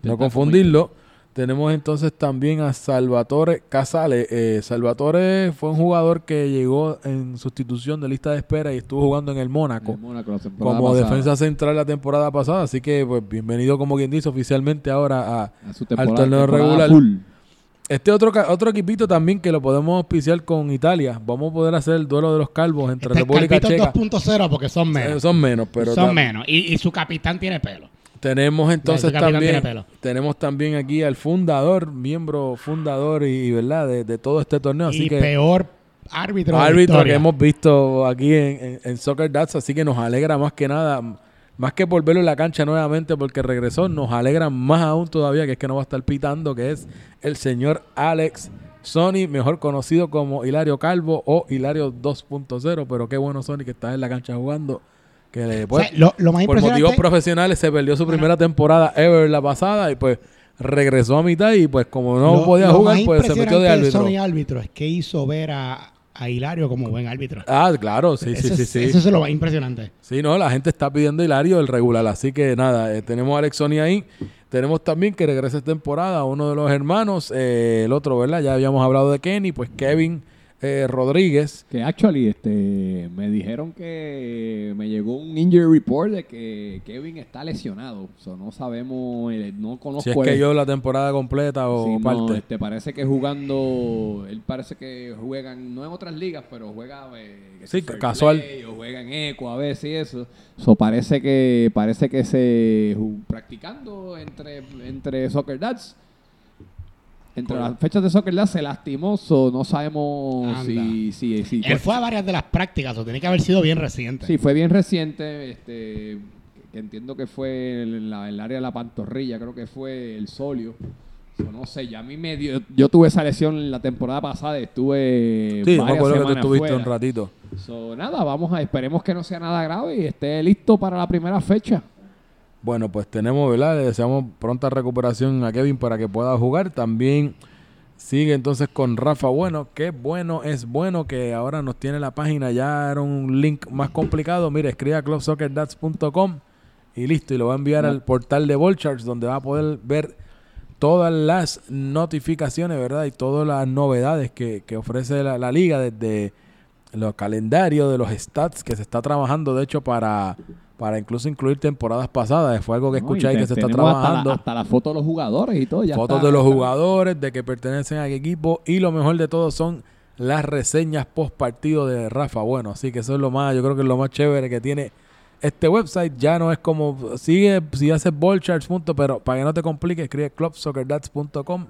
no confundirlo. Tenemos entonces también a Salvatore Casale. Eh, Salvatore fue un jugador que llegó en sustitución de lista de espera y estuvo jugando en el Mónaco El Mónaco la temporada como pasada. defensa central la temporada pasada. Así que, pues, bienvenido, como quien dice, oficialmente ahora a, A su al torneo regular. full. Este otro, otro equipito también que lo podemos auspiciar con Italia. Vamos a poder hacer el duelo de los calvos entre Este es República Checa. 2.0 porque son Eh, menos. son menos, pero son menos. Y, y su capitán tiene pelo. Tenemos entonces también tenemos también aquí al fundador, miembro fundador y, verdad de, de todo este torneo. Así y que peor árbitro. árbitro que hemos visto aquí en, en- en Soccer Dats, así que nos alegra más que nada, más que por verlo en la cancha nuevamente porque regresó, nos alegra más aún todavía que es que no va a estar pitando, que es el señor Alex Sony, mejor conocido como Hilario Calvo o Hilario 2.0, pero qué bueno Sony que está en la cancha jugando, que le O pues, sea, lo, lo más por motivos profesionales se perdió su primera temporada ever la pasada y pues regresó a mitad y pues como no lo- podía jugar pues se metió de árbitro. Sony árbitro es que hizo ver a, a Hilario como buen árbitro. Ah, claro, sí, sí, eso, sí, es, sí. eso es lo más impresionante. Sí, no, la gente está pidiendo Hilario el regular, así que nada, eh, tenemos a Alex Sony ahí. Tenemos también que regresa esta temporada uno de los hermanos, eh, el otro, ¿verdad? Ya habíamos hablado de Kenny, pues Kevin eh, Rodríguez. Que actually este, me dijeron que me llegó un injury report de que Kevin está lesionado. So, no sabemos, eh, no conozco Si es el- que yo la temporada completa o Sí, no, parte. este, parece que jugando, él parece que juegan, no en otras ligas, pero juega eh, Sí, casual. Play, o juega en Eco a veces y eso. So, parece que parece que se practicando entre, entre Soccer Dads. Entre Cool. las fechas de Soccer se lastimó, so, no sabemos si, si, si Él fue a varias de las prácticas, o tiene que haber sido bien reciente. Sí, fue bien reciente, este, que entiendo que fue en, la- el área de la pantorrilla, creo que fue el solio. So, no sé, ya a mí me dio, yo tuve esa lesión la temporada pasada, estuve Sí, me acuerdo que tú estuviste fuera. un ratito. So, nada, vamos a, esperemos que no sea nada grave y esté listo para la primera fecha. Bueno, pues tenemos, ¿verdad? Le deseamos pronta recuperación a Kevin para que pueda jugar. También sigue entonces con Rafa Bueno. Qué bueno es bueno que ahora nos tiene la página. Ya era un link más complicado. Mire, escribe a clubsoccerdats.com y listo. Y lo va a enviar al portal de Volcharts donde va a poder ver todas las notificaciones, ¿verdad? Y todas las novedades que, que ofrece la, la liga desde los calendarios de los stats que se está trabajando, de hecho, para, para incluso incluir temporadas pasadas. Fue algo que ¿no? escuché Y ahí te- que se está tenemos hasta la- trabajando. Hasta la, foto de los jugadores y todo. Ya Fotos está- de los jugadores, de que pertenecen a qué equipo. Y lo mejor de todo son las reseñas post partido de Rafa. Bueno, así que eso es lo más, yo creo que es lo más chévere que tiene este website. Ya no es como, sigue, si haces ballcharts, punto, pero para que no te compliques, escribe clubsoccerdats.com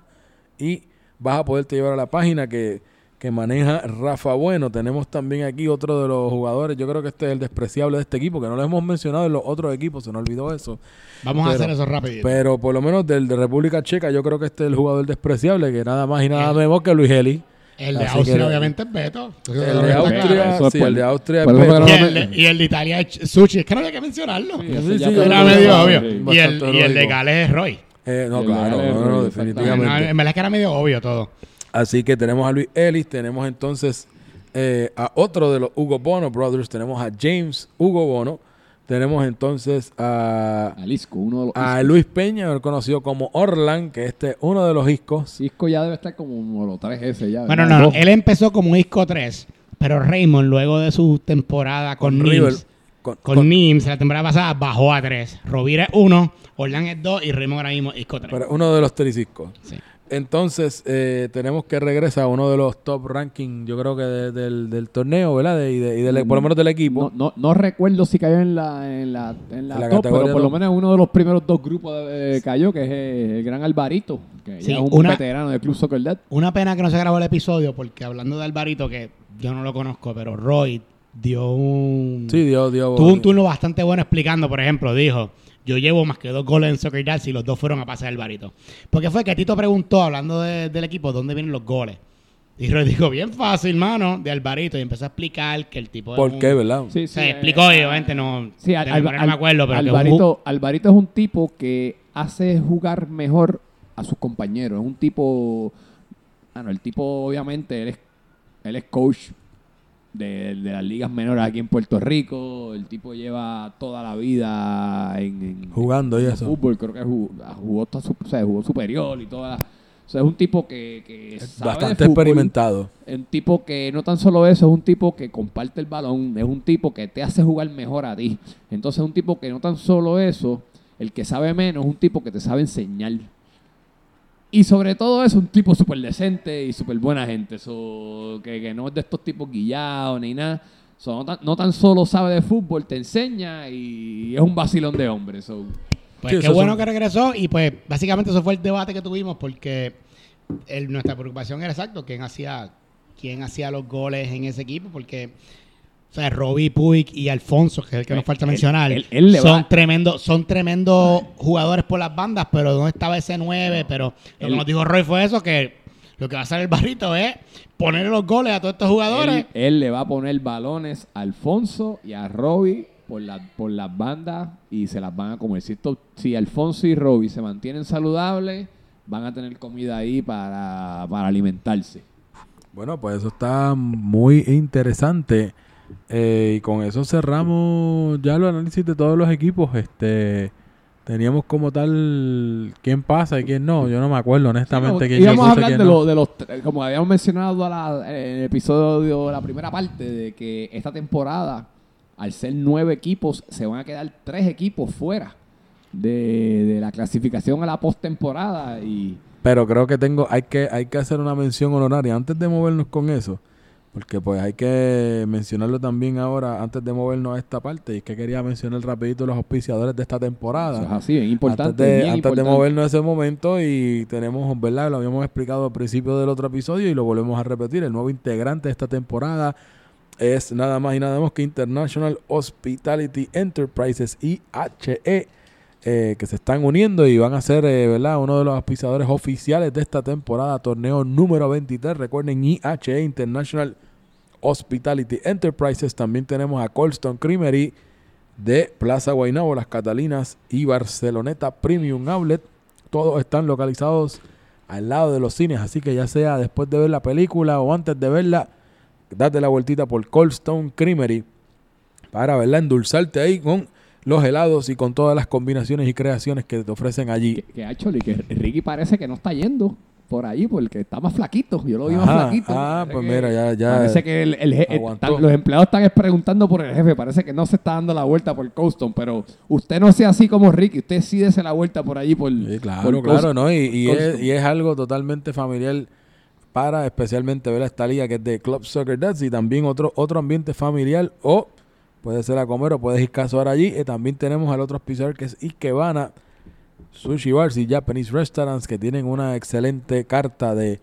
y vas a poderte llevar a la página que, que maneja Rafa Bueno. Tenemos también aquí otro de los jugadores, yo creo que este es el despreciable de este equipo, que no lo hemos mencionado en los otros equipos, se nos olvidó eso. Vamos a hacer eso rapidito. Pero por lo menos del de República Checa, yo creo que este es el jugador despreciable, que nada más y nada El- menos que Luis Eli. el de así Austria, que- obviamente, es Beto. El de. Austria, sí, el de Austria es Beto. Y el, de, y el de Italia es Sushi. Es que no había que mencionarlo. Sí, Sí, sí, Era medio obvio. Sí. Y el, y el de. Gales es Roy. Eh, no, El de claro, Gales, no, no, definitivamente. No, en verdad es que era medio obvio todo. Así que tenemos a Luis Ellis, tenemos entonces eh, a otro de los Hugo Bono Brothers, tenemos a James Hugo Bono, tenemos entonces a, Alisco, uno de los a. Luis Peña, conocido como Orlan, que este es uno de los iscos. Isco ya debe estar como los 3S ya. Bueno, ¿verdad? no, él empezó como Isco 3, pero Raymond, luego de su temporada con, River, Nims, con- con, con- Nims, la temporada pasada bajó a 3. Rovira es 1, Orlan es 2 y Raymond ahora mismo Isco 3. pero uno de los tres iscos. Sí. Entonces, eh, tenemos que regresar a uno de los top ranking, yo creo que de- del, del torneo, ¿verdad? De- y, de- y del- por lo menos del equipo. No, no, no recuerdo si cayó en la, en la, en la, En la top, categoría pero por lo menos uno de los primeros dos grupos eh, cayó, que es eh, el gran Alvarito, que Sí, ya es un una- veterano del Club Soccer Dad. Una pena que no se grabó el episodio porque hablando de Alvarito, que yo no lo conozco, pero Roy dio un... Sí, Dios, Dios. Tuvo un turno bastante bueno explicando, por ejemplo, dijo, yo llevo más que dos goles en Soccer Dance y los dos fueron a pasar el barito. Porque fue que Tito preguntó, hablando de- del equipo, ¿dónde vienen los goles? Y yo dijo, bien fácil, mano, de Alvarito. Y empezó a explicar que el tipo es ¿Por un- qué, verdad? Sí, sí, Se eh, explicó, obviamente, no, Sí, Al- no me acuerdo, pero que un- Alvarito, Alvarito es un tipo que hace jugar mejor a sus compañeros. Es un tipo. Bueno, el tipo, obviamente, él es, él es coach de, de las ligas menores aquí en Puerto Rico. El tipo lleva toda la vida en, en- Jugando y eso. fútbol. Creo que jugó, jugó, hasta su- o sea, jugó superior y toda. O sea, es un tipo que, que Es sabe de bastante fútbol. experimentado. Un tipo que no tan solo eso, es un tipo que comparte el balón, es un tipo que te hace jugar mejor a ti. Entonces es un tipo que no tan solo eso, el que sabe menos, es un tipo que te sabe enseñar. Y sobre todo es un tipo súper decente y súper buena gente. So, que, que no es de estos tipos guillados ni nada. So, no, tan, no tan solo sabe de fútbol, te enseña y es un vacilón de hombre. So, Pues Sí, qué bueno son- que regresó y pues básicamente eso fue el debate que tuvimos porque el- nuestra preocupación era exacto, quién hacía, quién hacía los goles en ese equipo porque o sea, Robbie Puig y Alfonso, que es el que nos falta Él- mencionar, él- él le son tremendos, son tremendos jugadores por las bandas, pero ¿dónde estaba ese 9? Pero lo Él- que nos dijo Roy fue eso, que lo que va a hacer el barrito es ponerle los goles a todos estos jugadores. Él, él le va a poner balones a Alfonso y a Robbie por, la- por las bandas y se las van a comer. Si, esto- si Alfonso y Robbie se mantienen saludables, van a tener comida ahí para, para alimentarse. Bueno, pues eso está muy interesante. Eh, y con eso cerramos ya el análisis de todos los equipos. Este teníamos como tal quién pasa y quién no. Yo no me acuerdo honestamente Sí, quién íbamos a hablar quién de, no. lo- de los, como habíamos mencionado a la- en el episodio, la primera parte, de que esta temporada, al ser nueve equipos, se van a quedar tres equipos fuera de, de la clasificación a la postemporada y Pero creo que tengo, hay que, hay que hacer una mención honoraria antes de movernos con eso. Porque pues hay que mencionarlo también ahora antes de movernos a esta parte. Y es que quería mencionar rapidito los auspiciadores de esta temporada. eso es así, es importante. antes de, bien antes de movernos a ese momento y tenemos, ¿verdad? Lo habíamos explicado al principio del otro episodio y lo volvemos a repetir. El nuevo integrante de esta temporada es nada más y nada menos que International Hospitality Enterprises, IHE, eh, que se están uniendo y van a ser, eh, ¿verdad? Uno de los auspiciadores oficiales de esta temporada, torneo número 23. Recuerden, IHE International Hospitality Enterprises. También tenemos a Colston Creamery de Plaza Guaynabo, Las Catalinas y Barceloneta Premium Outlet. Todos están localizados al lado de los cines, así que ya sea después de ver la película o antes de verla, date la vueltita por Coldstone Creamery para verla, endulzarte ahí con los helados y con todas las combinaciones y creaciones que te ofrecen allí. Que, que que Ricky parece que no está yendo por ahí porque está más flaquito. Yo lo vi Ajá. más flaquito. Ah, Parece pues que- mira, ya- ya Parece que el, el están- los empleados están es preguntando por el jefe. Parece que no se está dando la vuelta por Coaston. Pero usted no sea así como Ricky. Usted sí dese la vuelta por allí por. Sí, claro, por claro, Coast- ¿no? Y, y es, Coaston. y es algo totalmente familiar para especialmente ver esta liga que es de Club Soccer Dads y también otro, otro ambiente familiar o puede ser a comer o puedes ir casuar allí. Y también tenemos al otro auspiciador que es Ikebana Sushi Bars y Japanese Restaurants que tienen una excelente carta de,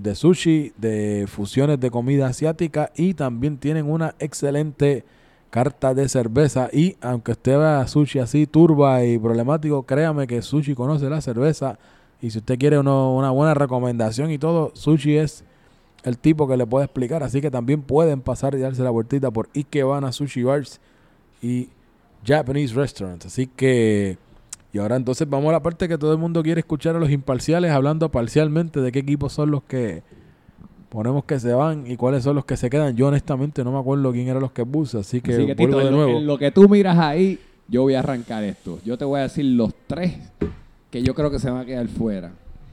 de sushi, de fusiones de comida asiática y también tienen una excelente carta de cerveza. Y aunque usted vea sushi así turba y problemático, créame que sushi conoce la cerveza. Y si usted quiere uno- una buena recomendación y todo, sushi es el tipo que le puede explicar, así que también pueden pasar y darse la vueltita por Ikebana Sushi Bars y Japanese Restaurants, así que y ahora entonces vamos a la parte que todo el mundo quiere escuchar a los imparciales hablando parcialmente de qué equipos son los que ponemos que se van y cuáles son los que se quedan. Yo honestamente no me acuerdo quién eran los que puse, así que, Así que, vuelvo Tito, de en lo- nuevo. en lo que tú miras ahí, yo voy a arrancar esto. Yo te voy a decir los tres que yo creo que se van a quedar fuera.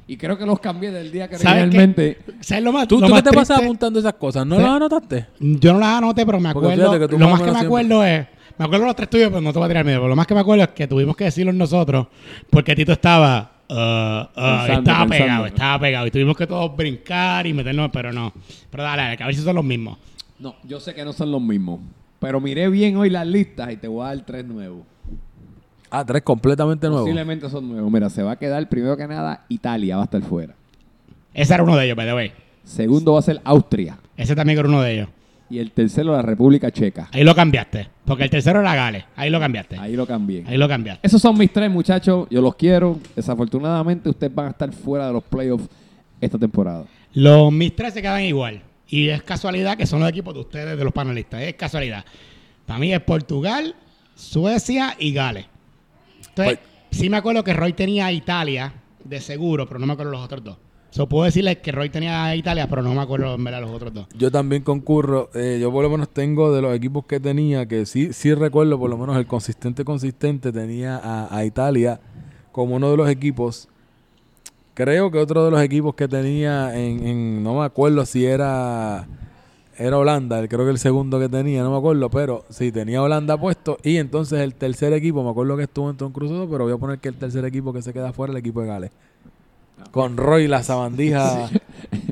Y creo que los cambié del día que ¿Sabes realmente. ¿Sabes lo más, ¿Tú, lo tú más qué te pasas apuntando esas cosas? ¿No Sí. las anotaste? Yo no las anoté, pero me acuerdo. lo más que me acuerdo es. Me acuerdo los tres tuyos, pero no te voy a tirar medio. Pero lo más que me acuerdo es que tuvimos que decirlo nosotros. Porque Tito estaba. ah, Pensando, estaba pensando. pegado, estaba pegado. Y tuvimos que todos brincar y meternos, pero no. Pero dale, dale, que a ver si son los mismos. No, yo sé que no son los mismos. Pero miré bien hoy las listas y te voy a dar tres nuevos. Ah, tres completamente nuevos. Posiblemente son nuevos. Mira, se va a quedar primero que nada Italia, va a estar fuera. Ese era uno de ellos, by the way. Segundo va a ser Austria. Ese también era uno de ellos. Y el tercero la República Checa. Ahí lo cambiaste. Porque el tercero era Gales. Ahí lo cambiaste. Ahí lo cambié. Ahí lo cambiaste. Esos son mis tres, muchachos. Yo los quiero. Desafortunadamente, ustedes van a estar fuera de los playoffs esta temporada. Los mis tres se quedan igual. Y es casualidad que son los equipos de ustedes, de los panelistas. Es casualidad. Para mí es Portugal, Suecia y Gales. Entonces, sí me acuerdo que Roy tenía a Italia de seguro, pero no me acuerdo los otros dos. So, puedo decirles que Roy tenía a Italia, pero no me acuerdo en verdad los otros dos. Yo también concurro. eh, yo por lo menos tengo de los equipos que tenía, que sí, sí recuerdo por lo menos el consistente consistente, tenía a, a Italia como uno de los equipos. Creo que otro de los equipos que tenía en, en- no me acuerdo si era era Holanda, creo que el segundo que tenía, no me acuerdo, pero sí, tenía Holanda puesto. Y entonces el tercer equipo, me acuerdo que estuvo en Tom Crusoe, pero voy a poner que el tercer equipo que se queda fuera el equipo de Gales. Con Roy, la sabandija,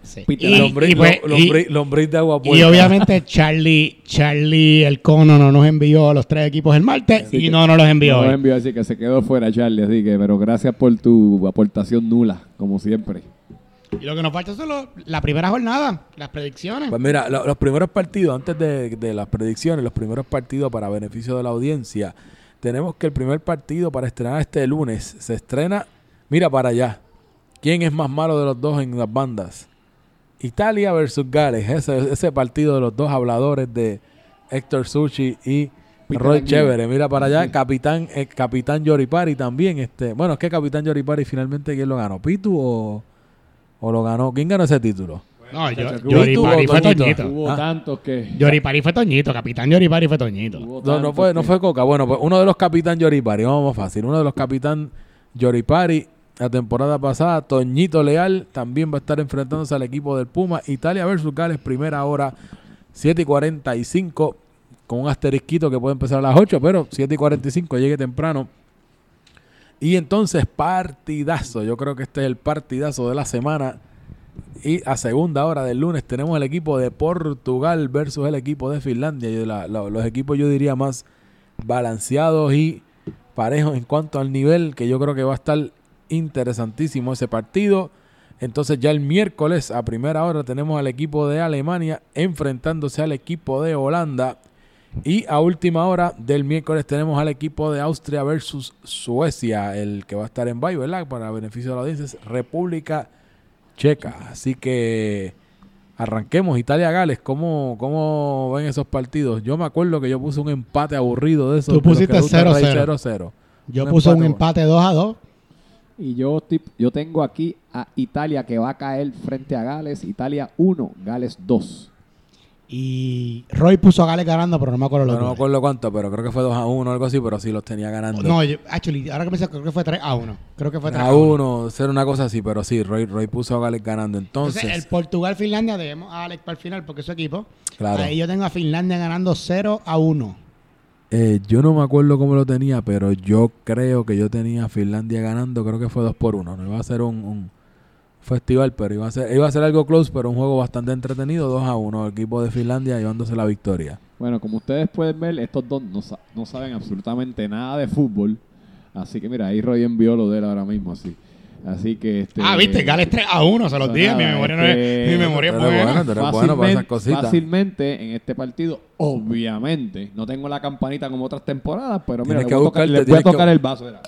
Sí. Y, lombriz, y pues- lo- y- lombriz- lombriz de agua y puerca. obviamente Charlie, Charlie el cono no nos envió a los tres equipos el martes Así y no nos los envió No hoy. envío así que se quedó fuera, Charlie. Así que, pero gracias por tu aportación nula, como siempre. Y lo que nos falta son los- la primera jornada, las predicciones. Pues mira, lo- los primeros partidos, antes de, de las predicciones, los primeros partidos para beneficio de la audiencia, tenemos que el primer partido para estrenar este lunes se estrena, mira para allá, ¿quién es más malo de los dos en las bandas? Italia versus Gales, ese, ese partido de los dos habladores de Héctor Sushi y Peter Roy. Chévere, mira para allá, capitán, eh, capitán Yoripari también, este, bueno, es que capitán Yoripari finalmente quién lo ganó, Pitu o, o lo ganó, ¿quién ganó ese título? no, Yoripari ¿tú fue Toñito? Toñito. Hubo Ah. tantos que. Yoripari fue Toñito, capitán Yoripari fue Toñito. No, no fue, no fue Coca. Bueno, pues uno de los capitán Yoripari, vamos fácil. Uno de los capitán Yoripari, la temporada pasada, Toñito Leal, también va a estar enfrentándose al equipo del Puma. Italia versus Gales, primera hora, 7 y 45, con un asterisquito que puede empezar a las 8, pero 7 y 45, llegue temprano. Y entonces, partidazo. Yo creo que este es el partidazo de la semana. Y a segunda hora del lunes tenemos el equipo de Portugal versus el equipo de Finlandia. Los equipos yo diría más balanceados y parejos en cuanto al nivel, que yo creo que va a estar interesantísimo ese partido. Entonces ya el miércoles a primera hora tenemos al equipo de Alemania enfrentándose al equipo de Holanda. Y a última hora del miércoles tenemos al equipo de Austria versus Suecia, el que va a estar en bye, ¿verdad? Para beneficio de la audiencia, es República Checa. Así que arranquemos. Italia-Gales, ¿cómo, ¿cómo ven esos partidos? Yo me acuerdo que yo puse un empate aburrido de esos. Tú pusiste le gusta el rey 0-0. 0-0. Yo Un puse un empate, empate 2 a 2. Y yo, yo tengo aquí a Italia que va a caer frente a Gales. Italia 1, Gales 2. Y Roy puso a Gales ganando, pero no me acuerdo No, los no me acuerdo cuánto, pero creo que fue 2 a 1 o algo así, pero sí los tenía ganando. No, yo, actually, ahora que me dice, creo que fue 3 a 1. Creo que fue 3 a 1, ser una cosa así, pero sí, Roy, Roy puso a Gales ganando. Entonces, Entonces, el Portugal-Finlandia debemos a Alex para el final porque es su equipo. claro. Ahí yo tengo a Finlandia ganando 0 a 1. Eh, yo no me acuerdo cómo lo tenía, pero yo creo que yo tenía Finlandia ganando, creo que fue 2 por 1. No iba a ser un, festival, pero iba a ser iba a ser algo close, pero un juego bastante entretenido, 2 a 1, el equipo de Finlandia llevándose la victoria. Bueno, como ustedes pueden ver, estos dos no saben absolutamente nada de fútbol. Así que mira, ahí Roy envió lo de él ahora mismo, así. Así que este. ah, viste, Gales 3 a 1, se los dije. Mi memoria, no este, es, mi memoria es buena. bueno, bueno para esas Fácilmente, cositas. fácilmente en este partido, obviamente, no tengo la campanita como otras temporadas, pero mira, Tienes le que voy a tocar, buscarte, le voy a tienes que- tocar el vaso. mira.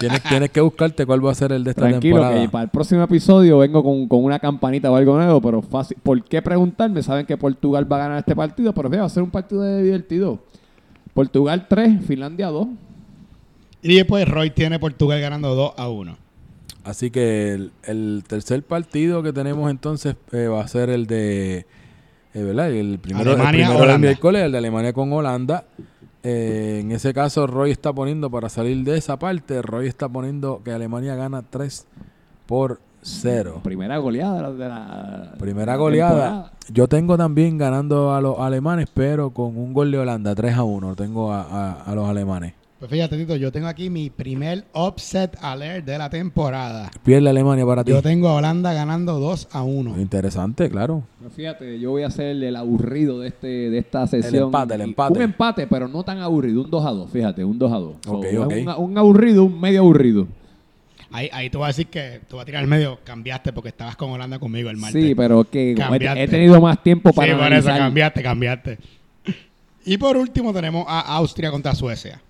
Tienes, tienes que buscarte cuál va a ser el de esta Tranquilo, temporada. que para el próximo episodio vengo con, con una campanita o algo nuevo, pero fácil. ¿Por qué preguntarme? Saben que Portugal va a ganar este partido, pero fíjate, va a ser un partido de divertido. Portugal 3, Finlandia 2. Y después Roy tiene Portugal ganando 2 a 1. Así que el, el tercer partido que tenemos entonces eh, va a ser el de, eh, ¿verdad? El primero, el Alemania, primero del Holanda. miércoles, el de Alemania con Holanda. Eh, en ese caso, Roy está poniendo, para salir de esa parte, Roy está poniendo que Alemania gana 3 por 0. Primera goleada de la, Primera de la goleada. temporada. Yo tengo también ganando a los alemanes, pero con un gol de Holanda, 3 a 1. Tengo a, a- a los alemanes. Pues fíjate, Tito, yo tengo aquí mi primer upset alert de la temporada. Pierde Alemania para ti. Yo tengo a Holanda ganando 2 a 1. Interesante, claro. Pero fíjate, yo voy a ser el aburrido de este de esta sesión. empate, el empate. Un empate, pero no tan aburrido, un 2 a 2, fíjate, un 2 a 2. So, Ok, es ok. Un, un aburrido, un medio aburrido. Ahí, ahí te voy a decir que te voy a tirar al medio, cambiaste porque estabas con Holanda conmigo el martes. Sí, pero que he, Cambiaste. he tenido más tiempo para sí, por eso analizar. cambiaste, cambiaste. Y por último tenemos a Austria contra Suecia.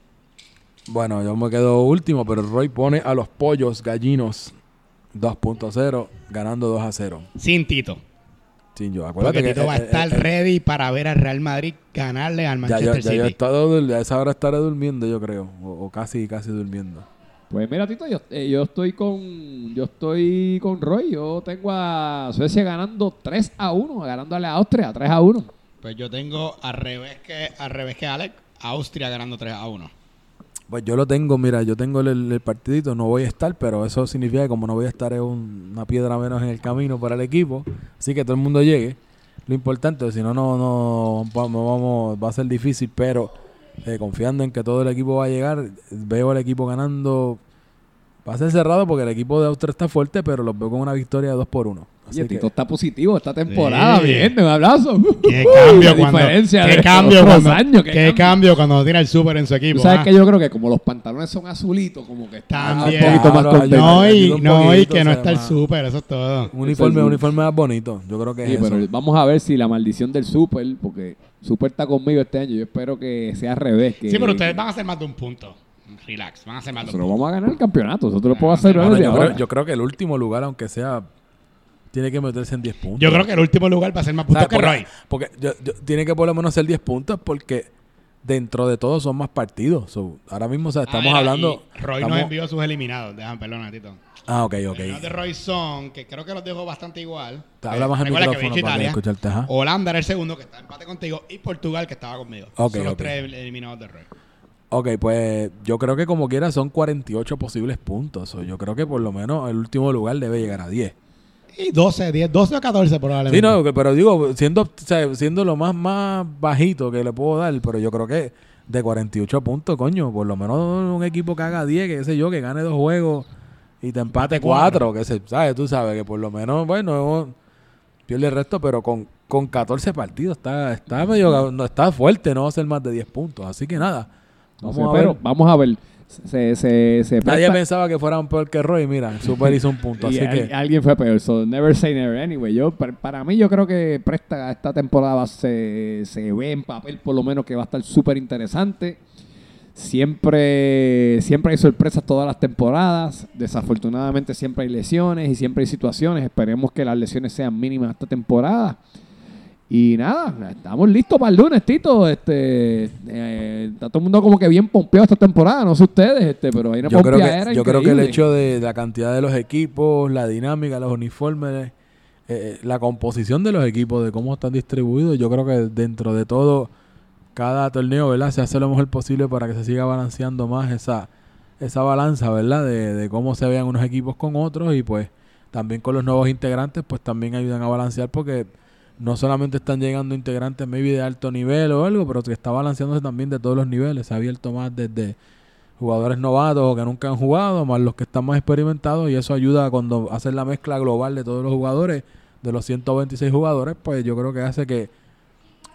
Bueno, yo me quedo último, pero Roy pone a los pollos gallinos 2.0, ganando 2 a 0. Sin Tito. Sí, yo, Porque acuérdate que. Tito va a eh, estar eh, eh, ready para ver al Real Madrid ganarle al ya, Manchester ya, ya yo he City. estado, dur- a esa hora estaré durmiendo, yo creo. O, o casi, casi durmiendo. Pues mira, Tito, yo, eh, yo estoy con yo estoy con Roy. Yo tengo a Suecia ganando 3 a 1, ganándole a Austria 3 a 1. Pues yo tengo al revés que al revés que Alex, Austria ganando 3 a 1. Pues yo lo tengo, mira, yo tengo el, partidito, no voy a estar, pero eso significa que como no voy a estar es un- una piedra menos en el camino para el equipo, así que todo el mundo llegue. Lo importante, si no, no, no vamos, va a ser difícil, pero eh, confiando en que todo el equipo va a llegar, veo al equipo ganando. Va a ser cerrado porque el equipo de Austria está fuerte, pero los veo con una victoria de 2 por 1. Así Oye, que, Tito está positivo esta temporada. Sí. Bien, un abrazo. Qué <laughs> Uh, cambio la cuando diferencia qué de cambio otros cuando años, qué, qué cambio. cambio cuando tiene el super en su equipo. Sabes ah. que yo creo que como los pantalones son azulitos, como que está También. un poquito más Claro, contento. no, ayuda y, un no, y poquito, que no está el super, eso es todo. un uniforme, uniforme más bonito. Yo creo que Sí, es eso. pero vamos a ver si la maldición del Super, porque Super está conmigo este año. Yo espero que sea al revés. Que, Sí, pero ustedes van a hacer más de un punto. Relax, van a hacer más de un Nosotros punto. vamos a ganar el campeonato. Nosotros lo podemos hacer Bueno, desde yo, ahora. creo, yo creo que el último lugar, aunque sea, tiene que meterse en 10 puntos. Yo creo que el último lugar va a ser más puntos que Roy. porque yo- yo- tiene que por lo menos ser 10 puntos porque dentro de todo son más partidos. So, ahora mismo o sea, estamos Ah, hablando... Roy estamos- nos envió sus eliminados. Déjame, perdona, Tito. Ah, ok, ok. Los de Roy son, que creo que los dejo bastante igual. Te habla más que micrófono Vichy para escucharte. Ajá. Holanda era el segundo, que está en empate contigo, y Portugal, que estaba conmigo. Ok, son los tres eliminados de Roy. Ok, pues yo creo que como quiera son 48 posibles puntos. So, yo creo que por lo menos el último lugar debe llegar a 10. Y 12, 10, 12 o 14 probablemente. Sí, no, pero digo, siendo, o sea, siendo lo más, más bajito que le puedo dar, pero yo creo que de 48 puntos, coño, por lo menos un equipo que haga 10, que sé yo, que gane dos juegos y te empate cuatro. 4, que se, ¿sabes? Tú sabes que por lo menos, bueno, pierde el resto, pero con, con 14 partidos está, está medio, no, está fuerte, no va a ser más de 10 puntos. Así que nada, vamos a pero ver. vamos a ver. Se, se, se Nadie pensaba que fueran peor que Roy, mira, Super hizo un punto, <laughs> y así al- que... alguien fue peor. So, never say never. Anyway, yo, para, para mí, yo creo que Presta esta temporada se, se ve en papel, por lo menos, que va a estar súper interesante. Siempre, siempre hay sorpresas todas las temporadas. Desafortunadamente, siempre hay lesiones y siempre hay situaciones. Esperemos que las lesiones sean mínimas esta temporada. Y nada, estamos listos para el lunes, Tito. Este, eh, está todo el mundo como que bien pompeado esta temporada, no sé ustedes, este, pero hay una Yo creo, que, yo creo que el hecho de la cantidad de los equipos, la dinámica, los uniformes, eh, la composición de los equipos, de cómo están distribuidos, yo creo que dentro de todo, cada torneo, ¿verdad? Se hace lo mejor posible para que se siga balanceando más esa, esa balanza, ¿verdad? De, de cómo se vean unos equipos con otros y pues también con los nuevos integrantes, pues también ayudan a balancear porque no solamente están llegando integrantes maybe de alto nivel o algo, pero que está balanceándose también de todos los niveles. Se ha abierto más desde jugadores novatos o que nunca han jugado, más los que están más experimentados, y eso ayuda cuando hacen la mezcla global de todos los jugadores, de los 126 jugadores, pues yo creo que hace que,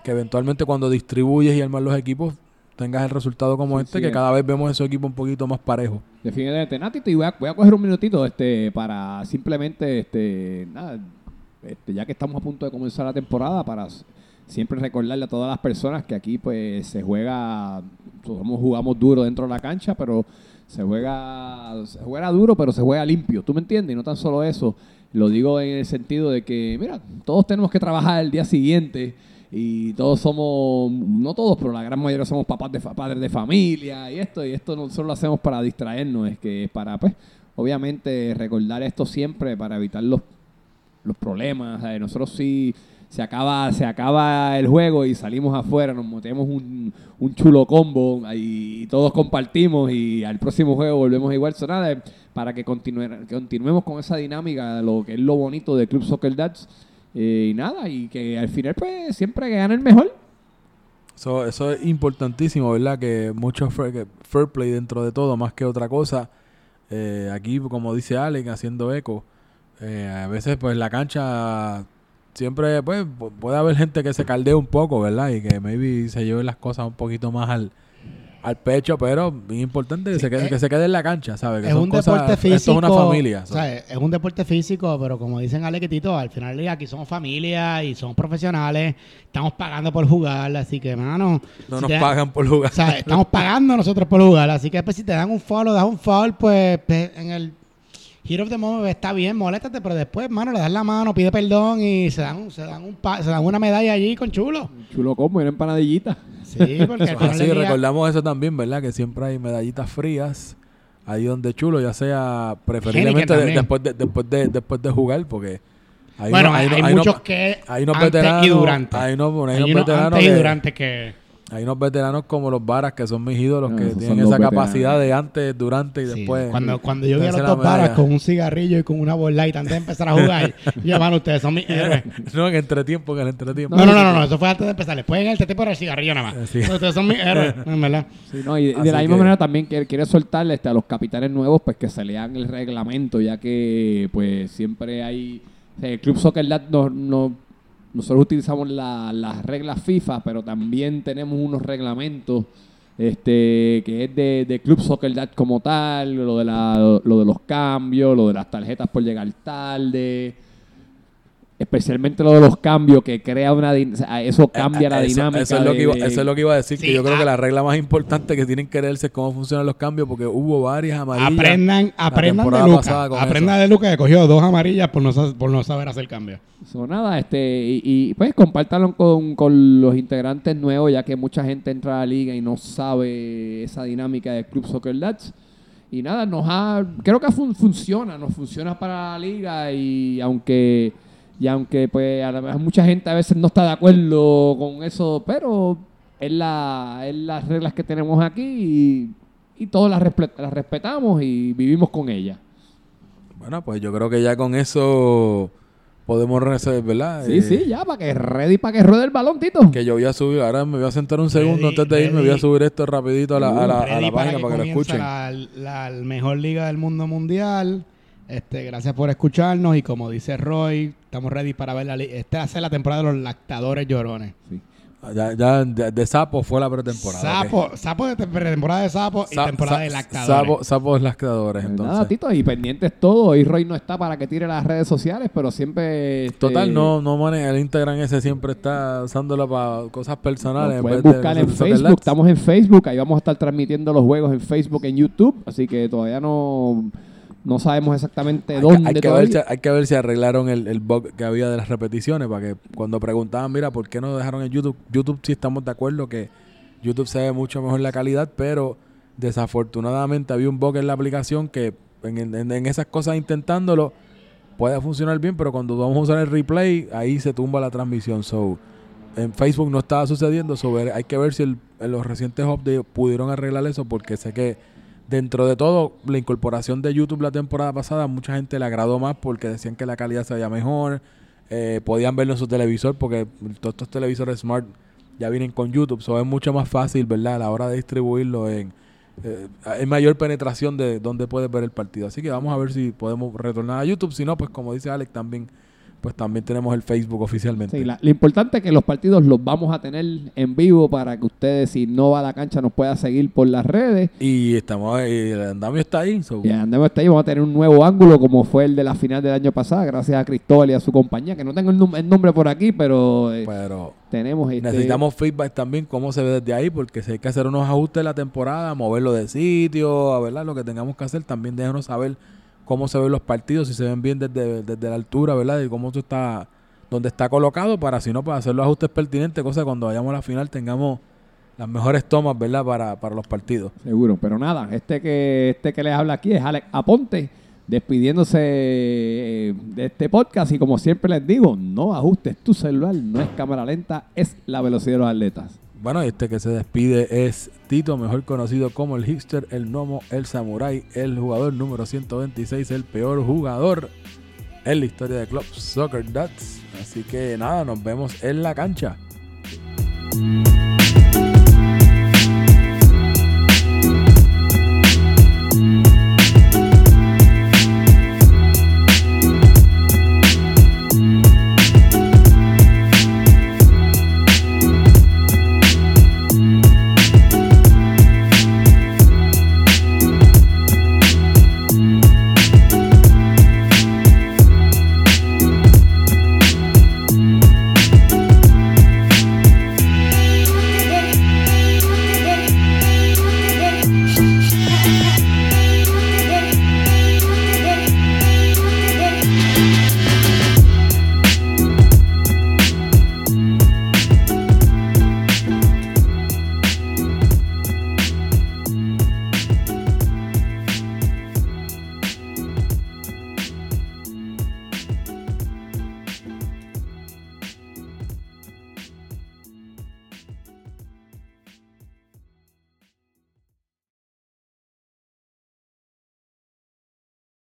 que eventualmente cuando distribuyes y armas los equipos, tengas el resultado como Sí, este, sí, que cada vez vemos esos equipos un poquito más parejos. Definitivamente, Natito, y voy a, voy a coger un minutito este, para simplemente, este, nada, este, ya que estamos a punto de comenzar la temporada, para siempre recordarle a todas las personas que aquí pues se juega, somos, jugamos duro dentro de la cancha, pero se juega, se juega duro, pero se juega limpio, ¿tú me entiendes? Y no tan solo eso, lo digo en el sentido de que, mira, todos tenemos que trabajar el día siguiente y todos somos, no todos, pero la gran mayoría somos papás de padres de familia y esto, y esto no solo lo hacemos para distraernos, es que para, pues, obviamente recordar esto siempre para evitar los, los problemas. ¿sabes? Nosotros sí se acaba, se acaba el juego y salimos afuera, nos metemos un, un chulo combo y todos compartimos y al próximo juego volvemos igual. So, nada, para que, continue- que continuemos con esa dinámica, lo que es lo bonito de Club Soccer Dads. eh, y nada, y que al final pues siempre gane el mejor. Eso, eso es importantísimo, ¿verdad? Que mucho fair, que fair play dentro de todo, más que otra cosa. Eh, aquí, como dice Allen, haciendo eco, eh, a veces pues la cancha siempre pues pu- puede haber gente que se caldee un poco, ¿verdad? Y que maybe se lleve las cosas un poquito más al, al pecho, pero bien importante que, se, quede, es- que se quede en la cancha, ¿sabes? Que es son un cosas- deporte físico. Esto es una familia. o sea, es un deporte físico, pero como dicen Ale que Tito, al final aquí somos familia y somos profesionales. Estamos pagando por jugar, así que, mano. no si nos te- pagan por jugar. O sea, estamos pagando nosotros por jugar. Así que, pues, si te dan un foul o das un foul, pues, pues, en el Hero of the Moment está bien, moléstate, pero después, mano, le das la mano, pide perdón y se dan, se dan, un pa- se dan una medalla allí con chulo. Chulo como una empanadillita. Sí, porque <laughs> día- recordamos eso también, ¿verdad? Que siempre hay medallitas frías ahí donde chulo, ya sea preferiblemente de- después de, después de después de jugar, porque hay bueno, hay, unos- hay unos- muchos que hay unos antes veteranos y durante. hay unos, hay Hay unos veteranos antes y que- durante que... hay unos veteranos como los Varas que son mis ídolos No, que tienen esa capacidad veteranos. de antes, durante y Sí, después. cuando, cuando yo vi a los dos varas con un cigarrillo y con una Bud Light antes de empezar a jugar, <laughs> yo, mano, ustedes son mis héroes. no en entretiempo, en el entretiempo. No, no, no, no, no, eso fue antes de empezar. Después en el TT por el cigarrillo nada más. Sí. Ustedes son mis héroes, <laughs> en verdad. Sí, no, y de, la misma que- manera también que quiere soltarle este, a los capitanes nuevos pues que se lean el reglamento, ya que pues siempre hay... el Club Soccer no, no- nosotros utilizamos la- las reglas FIFA, pero también tenemos unos reglamentos este que es de, de Club Soccer Dad como tal, lo de, la, lo de los cambios, lo de las tarjetas por llegar tarde, especialmente lo de los cambios que crea una... o sea, eso cambia la Eso- dinámica. Eso, es lo de- que iba, de- eso es lo que iba a decir, Sí, que yo creo ah. que la regla más importante que tienen que leerse es cómo funcionan los cambios, porque hubo varias amarillas. Aprendan, aprendan de Luca. Aprendan de Luca que cogió dos amarillas por no, por no saber hacer cambio. So, nada, este, y, y, pues compártanlo con, con los integrantes nuevos, ya que mucha gente entra a la liga y no sabe esa dinámica del Club Soccer Lads. Y nada, nos ha, creo que fun- funciona, nos funciona para la liga y aunque, y aunque pues a la vez mucha gente a veces no está de acuerdo con eso, pero es, la, es las reglas que tenemos aquí y, y todos las, las respetamos y vivimos con ellas. Bueno, pues yo creo que ya con eso podemos resolver, ¿verdad? Sí, Eh, sí, ya, para que ready, para que ruede el balón, Tito. Que yo voy a subir, ahora me voy a sentar un segundo Ready, antes de irme, voy a subir esto rapidito a la, a la, a la página para que, lo escuchen. La, la mejor liga del mundo mundial. Este, gracias por escucharnos y como dice Roy, estamos ready para ver la li- Esta va a ser la temporada de los lactadores llorones. Ya, ya de, de sapo fue la pretemporada. Sapo, sapo de temporada de sapo y Sa- temporada sa- de lactadores. Sapo, sapos lactadores, Pues entonces. Nada, Tito, y pendientes todo. Hoy Roy no está para que tire las redes sociales, pero siempre. este, Total, no, no maneja. El Instagram ese siempre está usándolo para cosas personales. Nos pueden buscar en Facebook. Estamos en Facebook. Ahí vamos a estar transmitiendo los juegos en Facebook, en YouTube. Así que todavía no, no sabemos exactamente Hay, dónde que, hay, que ver si, hay que ver si arreglaron el, el bug que había de las repeticiones para que cuando preguntaban, mira, ¿por qué no dejaron en YouTube? YouTube sí estamos de acuerdo que YouTube se ve mucho mejor la calidad, pero desafortunadamente había un bug en la aplicación que en, en- en esas cosas intentándolo puede funcionar bien, pero cuando vamos a usar el replay, ahí se tumba la transmisión. So, en Facebook no estaba sucediendo, so, hay que ver si el- en los recientes updates pudieron arreglar eso, porque sé que dentro de todo, la incorporación de YouTube la temporada pasada, mucha gente le agradó más porque decían que la calidad se veía mejor, eh, podían verlo en su televisor, porque todos estos televisores smart ya vienen con YouTube, so es mucho más fácil, ¿verdad? A la hora de distribuirlo en... Eh, mayor penetración de dónde puedes ver el partido. Así que vamos a ver si podemos retornar a YouTube. Si no, pues como dice Alex, también pues también tenemos el Facebook oficialmente. Sí, la- lo importante es que los partidos los vamos a tener en vivo para que ustedes, si no va a la cancha, nos pueda seguir por las redes. Y estamos y el andamio está ahí. so- Y andemos hasta ahí, vamos a tener un nuevo ángulo como fue el de la final del año pasado, gracias a Cristóbal y a su compañía, que no tengo el, el nombre por aquí, pero eh, pero tenemos este, necesitamos feedback también, cómo se ve desde ahí, porque si hay que hacer unos ajustes en la temporada, moverlo de sitio, a verdad, lo que tengamos que hacer, también déjenos saber cómo se ven los partidos, si se ven bien desde, desde la altura, ¿verdad? Y cómo tú está, dónde está colocado, para si no, para hacer los ajustes pertinentes, cosa que cuando vayamos a la final tengamos las mejores tomas, ¿verdad? Para, para los partidos. Seguro, pero nada, este que este que les habla aquí es Alex Aponte, despidiéndose eh, de este podcast y como siempre les digo, no ajustes tu celular, no es cámara lenta, es la velocidad de los atletas. Bueno, este que se despide es Tito, mejor conocido como el hipster, el gnomo, el samurai, el jugador número 126, el peor jugador en la historia de Club Soccer Dats. Así que nada, nos vemos en la cancha.